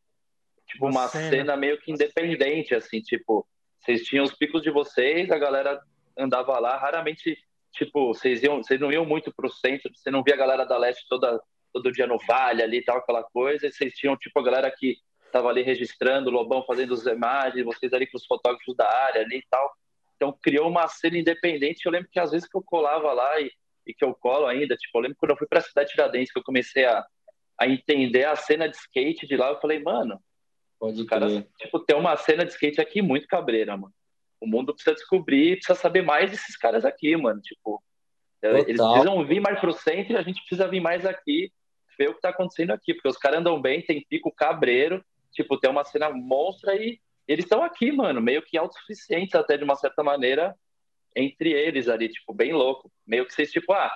tipo uma, uma cena. cena. meio que independente, assim, tipo, vocês tinham os picos de vocês, a galera andava lá, raramente, tipo, vocês iam, vocês não iam muito pro centro, você não via a galera da leste toda todo dia no vale ali, tal aquela coisa. E vocês tinham tipo a galera que tava ali registrando, o Lobão fazendo as imagens, vocês ali com os fotógrafos da área ali e tal. Então criou uma cena independente. Eu lembro que às vezes que eu colava lá e e que eu colo ainda. Tipo, eu lembro quando eu fui para a cidade de Tiradentes, que eu comecei a, a entender a cena de skate de lá, eu falei, mano, Pode os caras, tipo, tem uma cena de skate aqui muito cabreira, mano. O mundo precisa descobrir, precisa saber mais desses caras aqui, mano. Tipo, Total. eles precisam vir mais pro centro e a gente precisa vir mais aqui, ver o que tá acontecendo aqui, porque os caras andam bem, tem pico cabreiro, tipo, tem uma cena monstra e eles estão aqui, mano, meio que autossuficientes até de uma certa maneira, entre eles ali, tipo, bem louco. Meio que vocês, tipo, ah,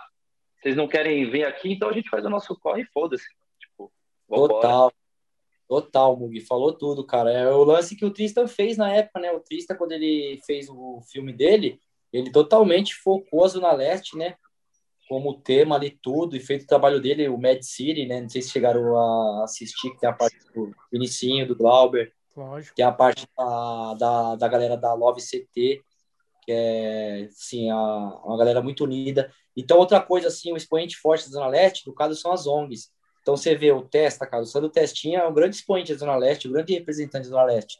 vocês não querem vir aqui, então a gente faz o nosso corre e foda-se. Tipo, vambora. Total. Total, Mugi, falou tudo, cara. É o lance que o Tristan fez na época, né? O Tristan, quando ele fez o filme dele, ele totalmente focou a Zona Leste, né? Como tema ali tudo, e feito o trabalho dele, o Mad City, né? Não sei se chegaram a assistir, que tem a parte do Vinicinho, do Glauber. Lógico. Tem a parte da, da, da galera da Love CT, que é, assim, a, uma galera muito unida. Então, outra coisa, assim, o expoente forte da Zona Leste, no caso, são as ONGs. Então, você vê o Testa, cara, o Sandro Testinha é um grande expoente da Zona Leste, um grande representante da Zona Leste.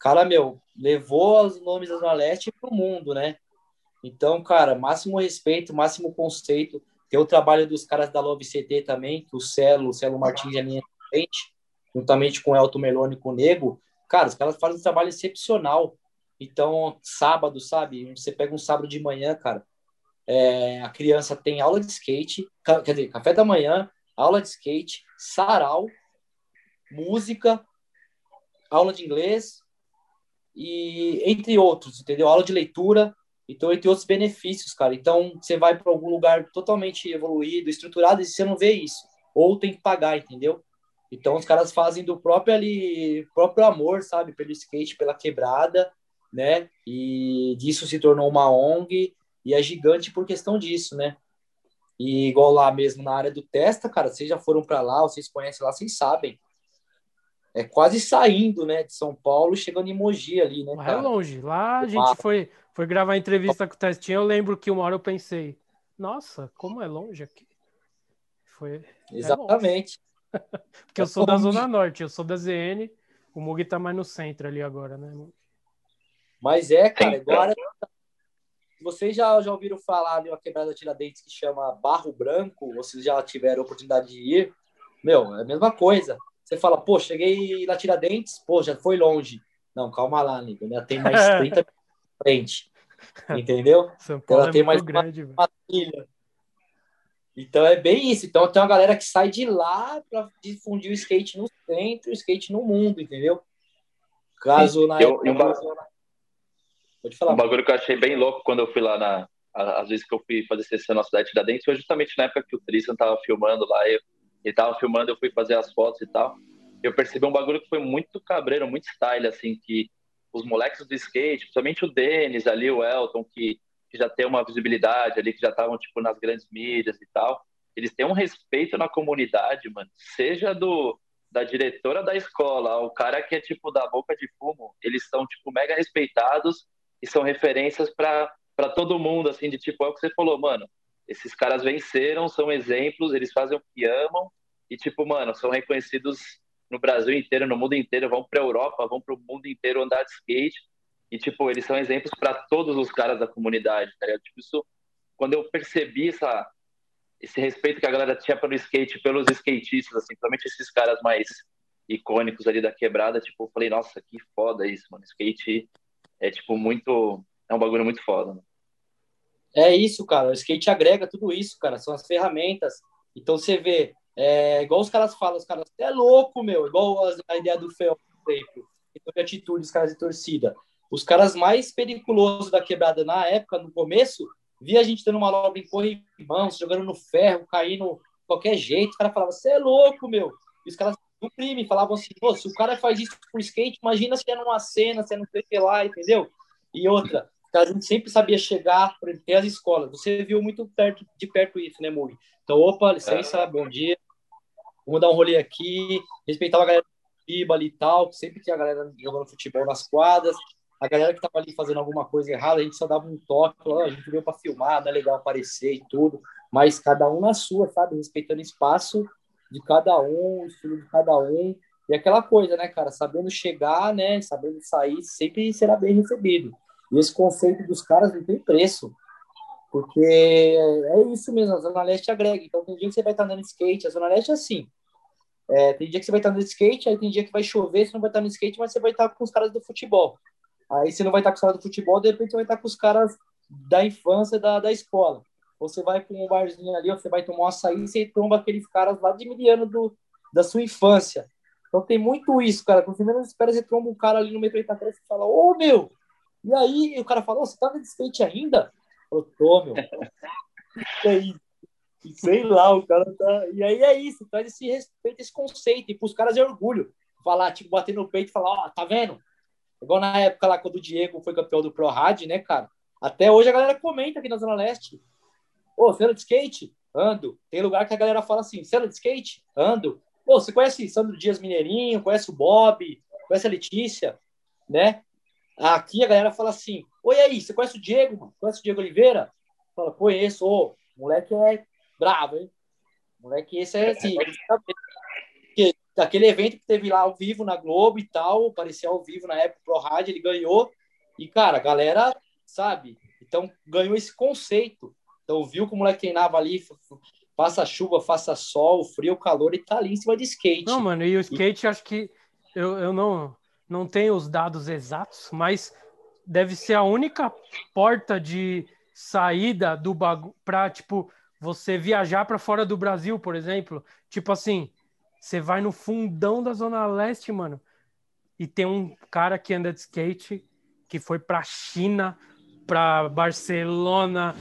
Cara, meu, levou os nomes da Zona Leste para o mundo, né? Então, cara, máximo respeito, máximo conceito. Tem o trabalho dos caras da Love CT também, que o Celo, o Celo Martins é linha frente, juntamente com o Elton Meloni e com o Nego. Cara, os caras fazem um trabalho excepcional. Então, sábado, sabe? Você pega um sábado de manhã, cara. É, a criança tem aula de skate, quer dizer, café da manhã, aula de skate, sarau, música, aula de inglês e entre outros, entendeu? Aula de leitura, então entre outros benefícios, cara. Então você vai para algum lugar totalmente evoluído, estruturado e você não vê isso, ou tem que pagar, entendeu? Então os caras fazem do próprio ali, próprio amor, sabe, pelo skate, pela quebrada né? E disso se tornou uma ONG e é gigante por questão disso, né? E igual lá mesmo na área do Testa, cara, vocês já foram para lá, vocês conhecem lá, vocês sabem. É quase saindo, né, de São Paulo, chegando em Mogi ali, né? Cara? É longe. Lá a gente foi, foi gravar entrevista com o Testinha, eu lembro que uma hora eu pensei, nossa, como é longe aqui. Foi. É Exatamente. É Porque eu sou da Zona Norte, eu sou da ZN, o Mug tá mais no centro ali agora, né? Mas é, cara, agora. Vocês já, já ouviram falar de uma quebrada Tiradentes que chama Barro Branco? Vocês já tiveram a oportunidade de ir? Meu, é a mesma coisa. Você fala, pô, cheguei na Tiradentes, pô, já foi longe. Não, calma lá, amigo, né? Tem mais 30 frente. Entendeu? São Paulo ela é tem muito mais grande, uma, uma trilha. Então é bem isso. Então tem uma galera que sai de lá para difundir o skate no centro, o skate no mundo, entendeu? Caso na eu, época... bagulho, Pode falar. um bagulho que eu achei bem louco quando eu fui lá na. Às vezes que eu fui fazer sessão na cidade da dentro foi justamente na época que o Tristan tava filmando lá. Eu, ele tava filmando, eu fui fazer as fotos e tal. Eu percebi um bagulho que foi muito cabreiro, muito style, assim, que os moleques do skate, principalmente o Denis ali, o Elton, que, que já tem uma visibilidade ali, que já estavam, tipo, nas grandes mídias e tal, eles têm um respeito na comunidade, mano. Seja do da diretora da escola, o cara que é, tipo, da boca de fumo, eles são, tipo, mega respeitados e são referências para todo mundo, assim, de tipo, é o que você falou, mano, esses caras venceram, são exemplos, eles fazem o que amam e, tipo, mano, são reconhecidos no Brasil inteiro, no mundo inteiro, vão para Europa, vão para o mundo inteiro andar de skate e tipo eles são exemplos para todos os caras da comunidade, tá ligado? Tipo isso, quando eu percebi essa esse respeito que a galera tinha pelo skate, pelos skatistas, assim, principalmente esses caras mais icônicos ali da quebrada, tipo, eu falei, nossa, que foda isso, mano. Skate é tipo muito, é um bagulho muito foda. Mano. É isso, cara. O skate agrega tudo isso, cara. São as ferramentas. Então você vê, é, igual os caras falam, os caras, é louco, meu, igual a ideia do Fel, por exemplo, de atitude, os caras de torcida. Os caras mais periculosos da quebrada na época, no começo, via a gente dando uma loba em corrimão, jogando no ferro, caindo qualquer jeito. O cara falava, você é louco, meu. E os caras do crime falavam assim, Pô, se o cara faz isso por skate, imagina se é numa cena, se é no sei lá, entendeu? E outra, a gente sempre sabia chegar para as escolas. Você viu muito perto, de perto isso, né, Mug? Então, opa, licença, é. bom dia vamos dar um rolê aqui, respeitava a galera do FIBA ali e tal, sempre tinha a galera jogando futebol nas quadras, a galera que tava ali fazendo alguma coisa errada, a gente só dava um toque, falava, a gente veio para filmar, não é legal aparecer e tudo, mas cada um na sua, sabe? Respeitando o espaço de cada um, o estilo de cada um, e aquela coisa, né, cara, sabendo chegar, né, sabendo sair, sempre será bem recebido. E esse conceito dos caras não tem preço. Porque é isso mesmo, a Zona Leste agrega. Então, tem dia que você vai estar andando de skate, a Zona Leste é assim. É, tem dia que você vai estar no skate, aí tem dia que vai chover, você não vai estar no skate, mas você vai estar com os caras do futebol. Aí você não vai estar com os caras do futebol, de repente você vai estar com os caras da infância da, da escola. Você vai para um barzinho ali, você vai tomar um açaí e você tromba aqueles caras lá de miliano do, da sua infância. Então tem muito isso, cara. Quando você menos espera, você tromba um cara ali no metrô Itaquera e fala, ô meu! E aí e o cara fala, você tá no skate ainda? Eu tô, meu. E aí, Sei lá, o cara tá. E aí é isso, traz esse respeito, esse conceito. E pros caras é orgulho. Falar, tipo, bater no peito e falar, ó, oh, tá vendo? Igual na época lá, quando o Diego foi campeão do Pro Rad, né, cara? Até hoje a galera comenta aqui na Zona Leste. Ô, você anda de skate? Ando. Tem lugar que a galera fala assim, você anda de skate? Ando. Pô, você conhece Sandro Dias Mineirinho? Conhece o Bob? Conhece a Letícia? Né? Aqui a galera fala assim, oi aí, você conhece o Diego? Mano? Conhece o Diego Oliveira? Fala, conheço. Ô, moleque é bravo, hein? Moleque, esse é assim. daquele evento que teve lá ao vivo na Globo e tal, apareceu ao vivo na época pro rádio, ele ganhou. E, cara, a galera, sabe? Então, ganhou esse conceito. Então, viu que o moleque treinava ali, faça chuva, faça sol, frio, calor, e tá ali em cima de skate. Não, mano, e o skate, e... acho que eu, eu não, não tenho os dados exatos, mas deve ser a única porta de saída do bagulho pra, tipo, você viajar para fora do Brasil, por exemplo, tipo assim, você vai no fundão da Zona Leste, mano, e tem um cara que anda de skate que foi para China, para Barcelona,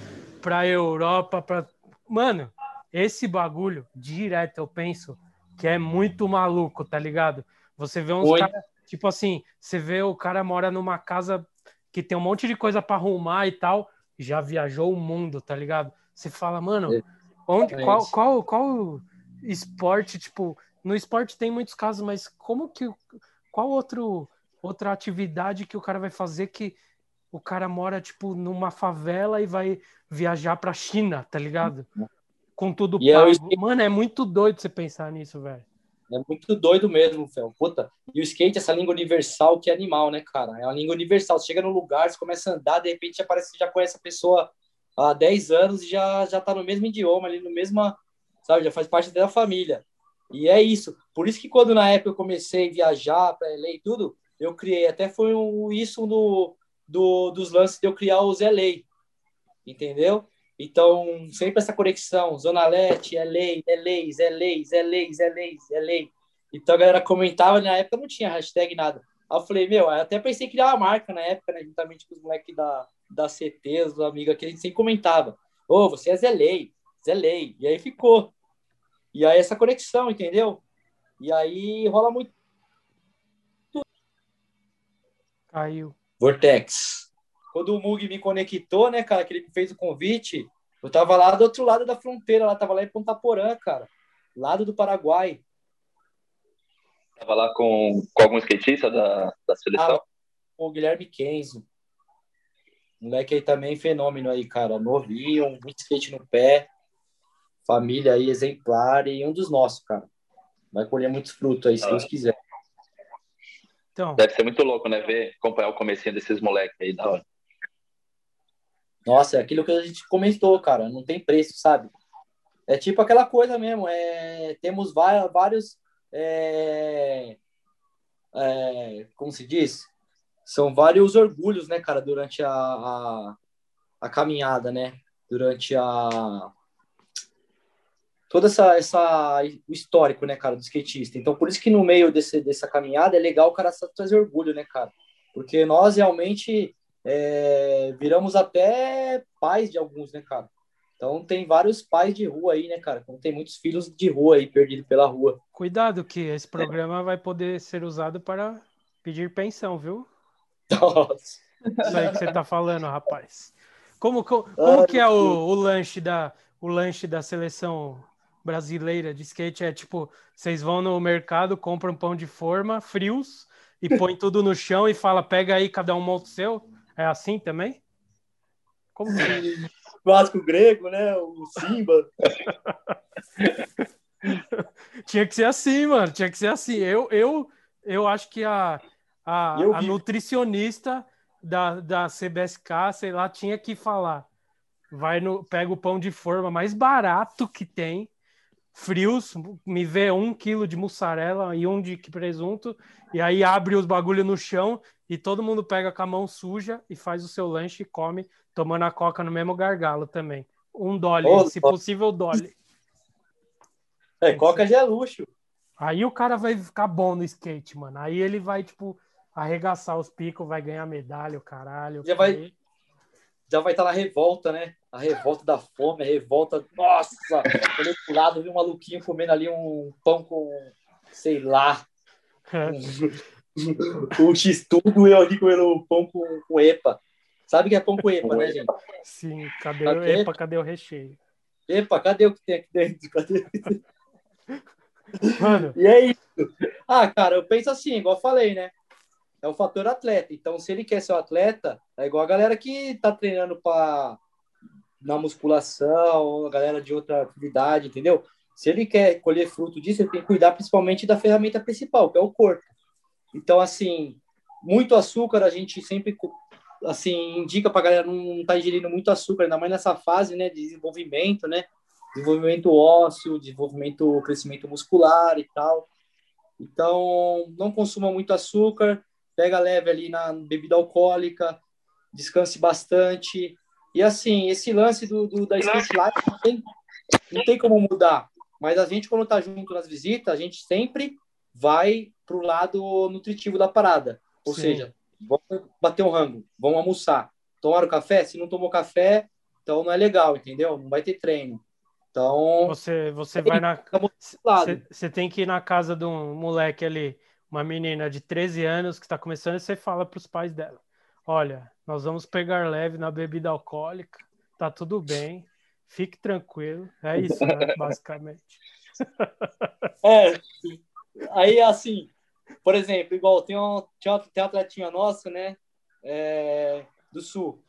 para Europa, para mano, esse bagulho direto eu penso que é muito maluco, tá ligado? Você vê uns caras, tipo assim, você vê o cara mora numa casa que tem um monte de coisa para arrumar e tal, já viajou o mundo, tá ligado? Você fala, mano, onde, qual, qual, qual esporte, tipo, no esporte tem muitos casos, mas como que, qual outro, outra atividade que o cara vai fazer que o cara mora, tipo, numa favela e vai viajar pra China, tá ligado? Com tudo e pago. É mano, é muito doido você pensar nisso, velho. É muito doido mesmo, Fel. Puta. E o skate, essa língua universal que é animal, né, cara? É uma língua universal. Você chega num lugar, você começa a andar, de repente aparece que já conhece a pessoa há 10 anos e já já tá no mesmo idioma, ali no mesmo, sabe, já faz parte da família. E é isso. Por isso que quando na época eu comecei a viajar para LA e tudo, eu criei, até foi um, isso no do, dos lances de eu criar os LA, entendeu? Então, sempre essa conexão, Zona Leste, LA, LA, LA, LA, LA, LA. Então a galera comentava, na época não tinha hashtag nada. Aí eu falei, meu, eu até pensei em criar uma marca na época, né? Juntamente com os moleques da, da CT, os amigos aqui, a gente sempre comentava. Ô, oh, você é Zelei, Zelei. E aí ficou. E aí essa conexão, entendeu? E aí rola muito. Caiu. Vortex. Quando o Mug me conectou, né, cara, que ele me fez o convite, eu tava lá do outro lado da fronteira, lá tava lá em Ponta Porã, cara, lado do Paraguai. Tava lá com, com algum skatista da, da seleção? Ah, o Guilherme Kenzo. Moleque aí também fenômeno aí, cara. Novinho, muito skate no pé. Família aí exemplar e um dos nossos, cara. Vai colher muitos frutos aí, se ah. Deus quiser. Então. Deve ser muito louco, né? Ver, acompanhar o comecinho desses moleques aí da hora. Nossa, é aquilo que a gente comentou, cara. Não tem preço, sabe? É tipo aquela coisa mesmo. É, temos vários é, é, como se diz? São vários orgulhos, né, cara, durante a, a, a caminhada, né? Durante a toda essa, essa o histórico, né, cara, do skatista. Então, por isso que no meio desse, dessa caminhada é legal o cara trazer orgulho, né, cara? Porque nós realmente é, viramos até pais de alguns, né, cara? Então tem vários pais de rua aí, né, cara? Então tem muitos filhos de rua aí perdidos pela rua. Cuidado que esse programa é. vai poder ser usado para pedir pensão, viu? Nossa. Isso aí que você tá falando, rapaz. Como, como, como que é o, o, lanche da o lanche da seleção brasileira de skate? É tipo, vocês vão no mercado, compram pão de forma, frios, e põe tudo no chão e fala, pega aí, cada um monta o seu? É assim também? Como que clássico grego, né? O Simba. Tinha que ser assim, mano. Tinha que ser assim. Eu, eu, eu acho que a, a, a nutricionista da, da CBSK, sei lá, tinha que falar. Vai no, pega o pão de forma mais barato que tem, frios, me vê um quilo de mussarela e um de presunto, e aí abre os bagulho no chão e todo mundo pega com a mão suja e faz o seu lanche e come tomando a coca no mesmo gargalo também. Um dolly, oh, se possível, dolly. É, coca já é luxo. Aí o cara vai ficar bom no skate, mano. Aí ele vai, tipo, arregaçar os picos, vai ganhar medalha, o caralho. Já vai já vai estar tá na revolta, né? A revolta da fome, a revolta. Nossa! Olhei pro lado, vi um maluquinho comendo ali um pão com, sei lá. um, x-tudo eu ali comendo pão com, com epa. Sabe que é pão com epa, né, gente? Sim, cadê o epa? Cadê o recheio? Epa, cadê o que tem aqui dentro? Cadê? Mano. E é isso. Ah, cara, eu penso assim, igual eu falei, né? É o fator atleta. Então, se ele quer ser um atleta, é igual a galera que tá treinando para na musculação, a galera de outra atividade, entendeu? Se ele quer colher fruto disso, ele tem que cuidar principalmente da ferramenta principal, que é o corpo. Então, assim, muito açúcar a gente sempre assim, indica para galera não tá ingerindo muito açúcar, ainda mais nessa fase, né, de desenvolvimento, né, desenvolvimento ósseo, desenvolvimento, crescimento muscular e tal. Então, não consuma muito açúcar, pega leve ali na bebida alcoólica, descanse bastante. E assim, esse lance do, do da Life não tem, não tem como mudar. Mas a gente, quando tá junto nas visitas, a gente sempre vai pro lado nutritivo da parada. Ou Sim. seja, vamos bater um rango, vamos almoçar. Tomaram café? Se não tomou café, então não é legal, entendeu? Não vai ter treino. Então. Você, você vai na. Você tem que ir na casa de um moleque ali, uma menina de 13 anos que está começando, e você fala para os pais dela: Olha, nós vamos pegar leve na bebida alcoólica, tá tudo bem, fique tranquilo. É isso, né, basicamente. É, aí assim, por exemplo, igual tem um, tem um, atletinha nosso, né? É, do Sul,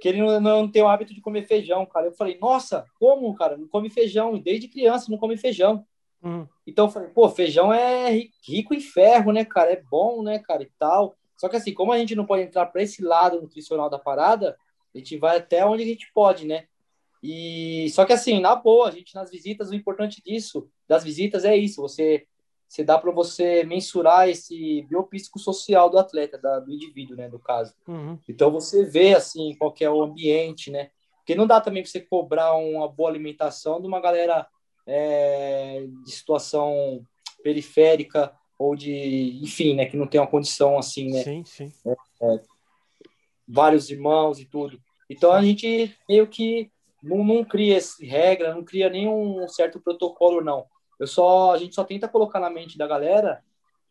que ele não, não tem o hábito de comer feijão, cara. Eu falei, nossa, como, cara? Não come feijão. Desde criança não come feijão. Uhum. Então eu falei, pô, feijão é rico em ferro, né, cara? É bom, né, cara, e tal. Só que assim, como a gente não pode entrar para esse lado nutricional da parada, a gente vai até onde a gente pode, né? E só que assim, na boa, a gente nas visitas, o importante disso, das visitas é isso, você você dá para você mensurar esse biopsicossocial do atleta, da, do indivíduo, né, no caso. Uhum. Então você vê assim qual é o ambiente, né? Porque não dá também para você cobrar uma boa alimentação de uma galera é, de situação periférica ou de, enfim, né, que não tem uma condição assim, né? Sim, sim. É, é, vários irmãos e tudo. Então a gente meio que não, não cria regra, não cria nenhum certo protocolo, não. Eu só, a gente só tenta colocar na mente da galera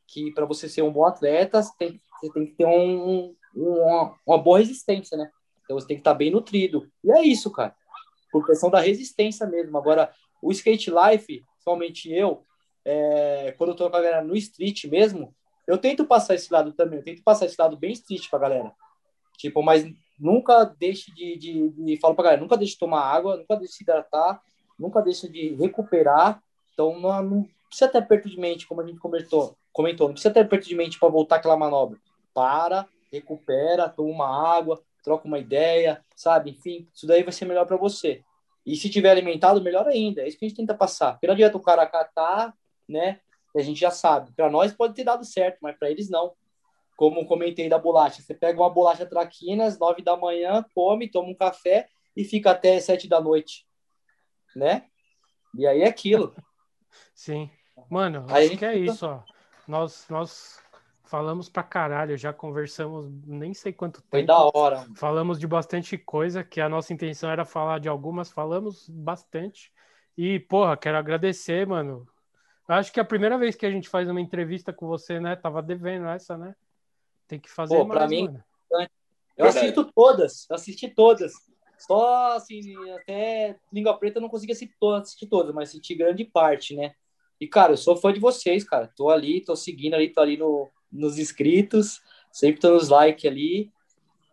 que para você ser um bom atleta, você tem, você tem que ter um, uma, uma boa resistência, né? Então você tem que estar bem nutrido. E é isso, cara. Por questão da resistência mesmo. Agora, o skate life, somente eu, é, quando eu tô com a galera no street mesmo, eu tento passar esse lado também. Eu tento passar esse lado bem street pra galera. Tipo, mas nunca deixe de, de, de falo pra galera, nunca deixe de tomar água, nunca deixe de se hidratar, nunca deixe de recuperar então, não, não precisa ter perto de mente, como a gente comentou, comentou não precisa ter perto de mente para voltar aquela manobra. Para, recupera, toma uma água, troca uma ideia, sabe? Enfim, isso daí vai ser melhor para você. E se tiver alimentado, melhor ainda. É isso que a gente tenta passar. Porque não adianta o cara catar, né? A gente já sabe. Para nós pode ter dado certo, mas para eles não. Como comentei da bolacha. Você pega uma bolacha traquinas, nove da manhã, come, toma um café e fica até sete da noite. Né? E aí é aquilo. Sim. Mano, Aí acho que é isso, ó. Nós, nós falamos pra caralho, já conversamos nem sei quanto tempo. Foi da hora. Falamos de bastante coisa, que a nossa intenção era falar de algumas, falamos bastante. E, porra, quero agradecer, mano. Acho que é a primeira vez que a gente faz uma entrevista com você, né? Tava devendo essa, né? Tem que fazer Pô, mais, pra mim, mano. Eu assisto todas, assisti todas. Só, assim, até Língua Preta eu não consegui assistir todas, assistir todas, mas assisti grande parte, né? E, cara, eu sou fã de vocês, cara. Tô ali, tô seguindo ali, tô ali no, nos inscritos, sempre tô nos likes ali.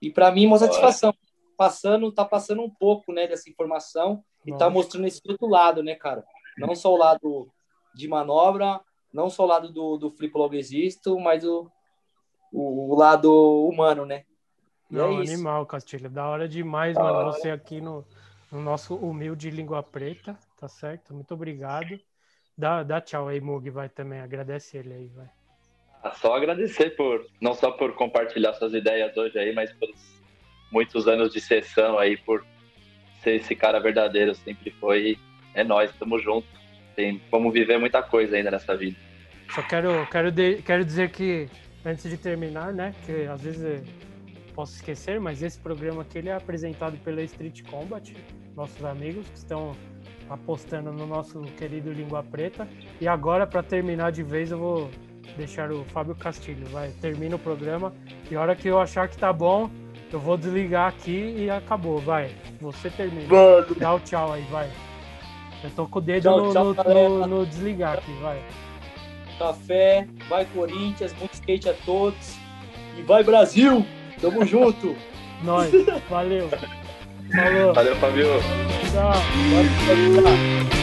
E para mim, uma satisfação. Passando, tá passando um pouco, né, dessa informação e tá mostrando esse outro lado, né, cara? Não só o lado de manobra, não só o lado do, do flip logo existo, mas o, o, o lado humano, né? E não, é animal, Castilho. Da hora demais, da mano, hora. você aqui no, no nosso humilde Língua Preta, tá certo? Muito obrigado. Dá, dá tchau aí, Mug, vai também. Agradece ele aí, vai. Ah, só agradecer por, não só por compartilhar suas ideias hoje aí, mas por muitos anos de sessão aí, por ser esse cara verdadeiro, sempre foi. É nós, tamo junto. Tem, vamos viver muita coisa ainda nessa vida. Só quero, quero, de, quero dizer que, antes de terminar, né, que às vezes posso esquecer, mas esse programa aqui ele é apresentado pela Street Combat, nossos amigos que estão apostando no nosso querido Língua Preta. E agora, para terminar de vez, eu vou deixar o Fábio Castilho. Vai, termina o programa. E a hora que eu achar que tá bom, eu vou desligar aqui e acabou. Vai, você termina. Mano. Dá o tchau aí, vai. Eu tô com o dedo tchau, no, tchau, no, no, no, desligar aqui, vai. Café, vai Corinthians, muito skate a todos. E vai Brasil! Tamo junto! Nós, valeu! Falou! Valeu, Fabio! Tchau! Tchau.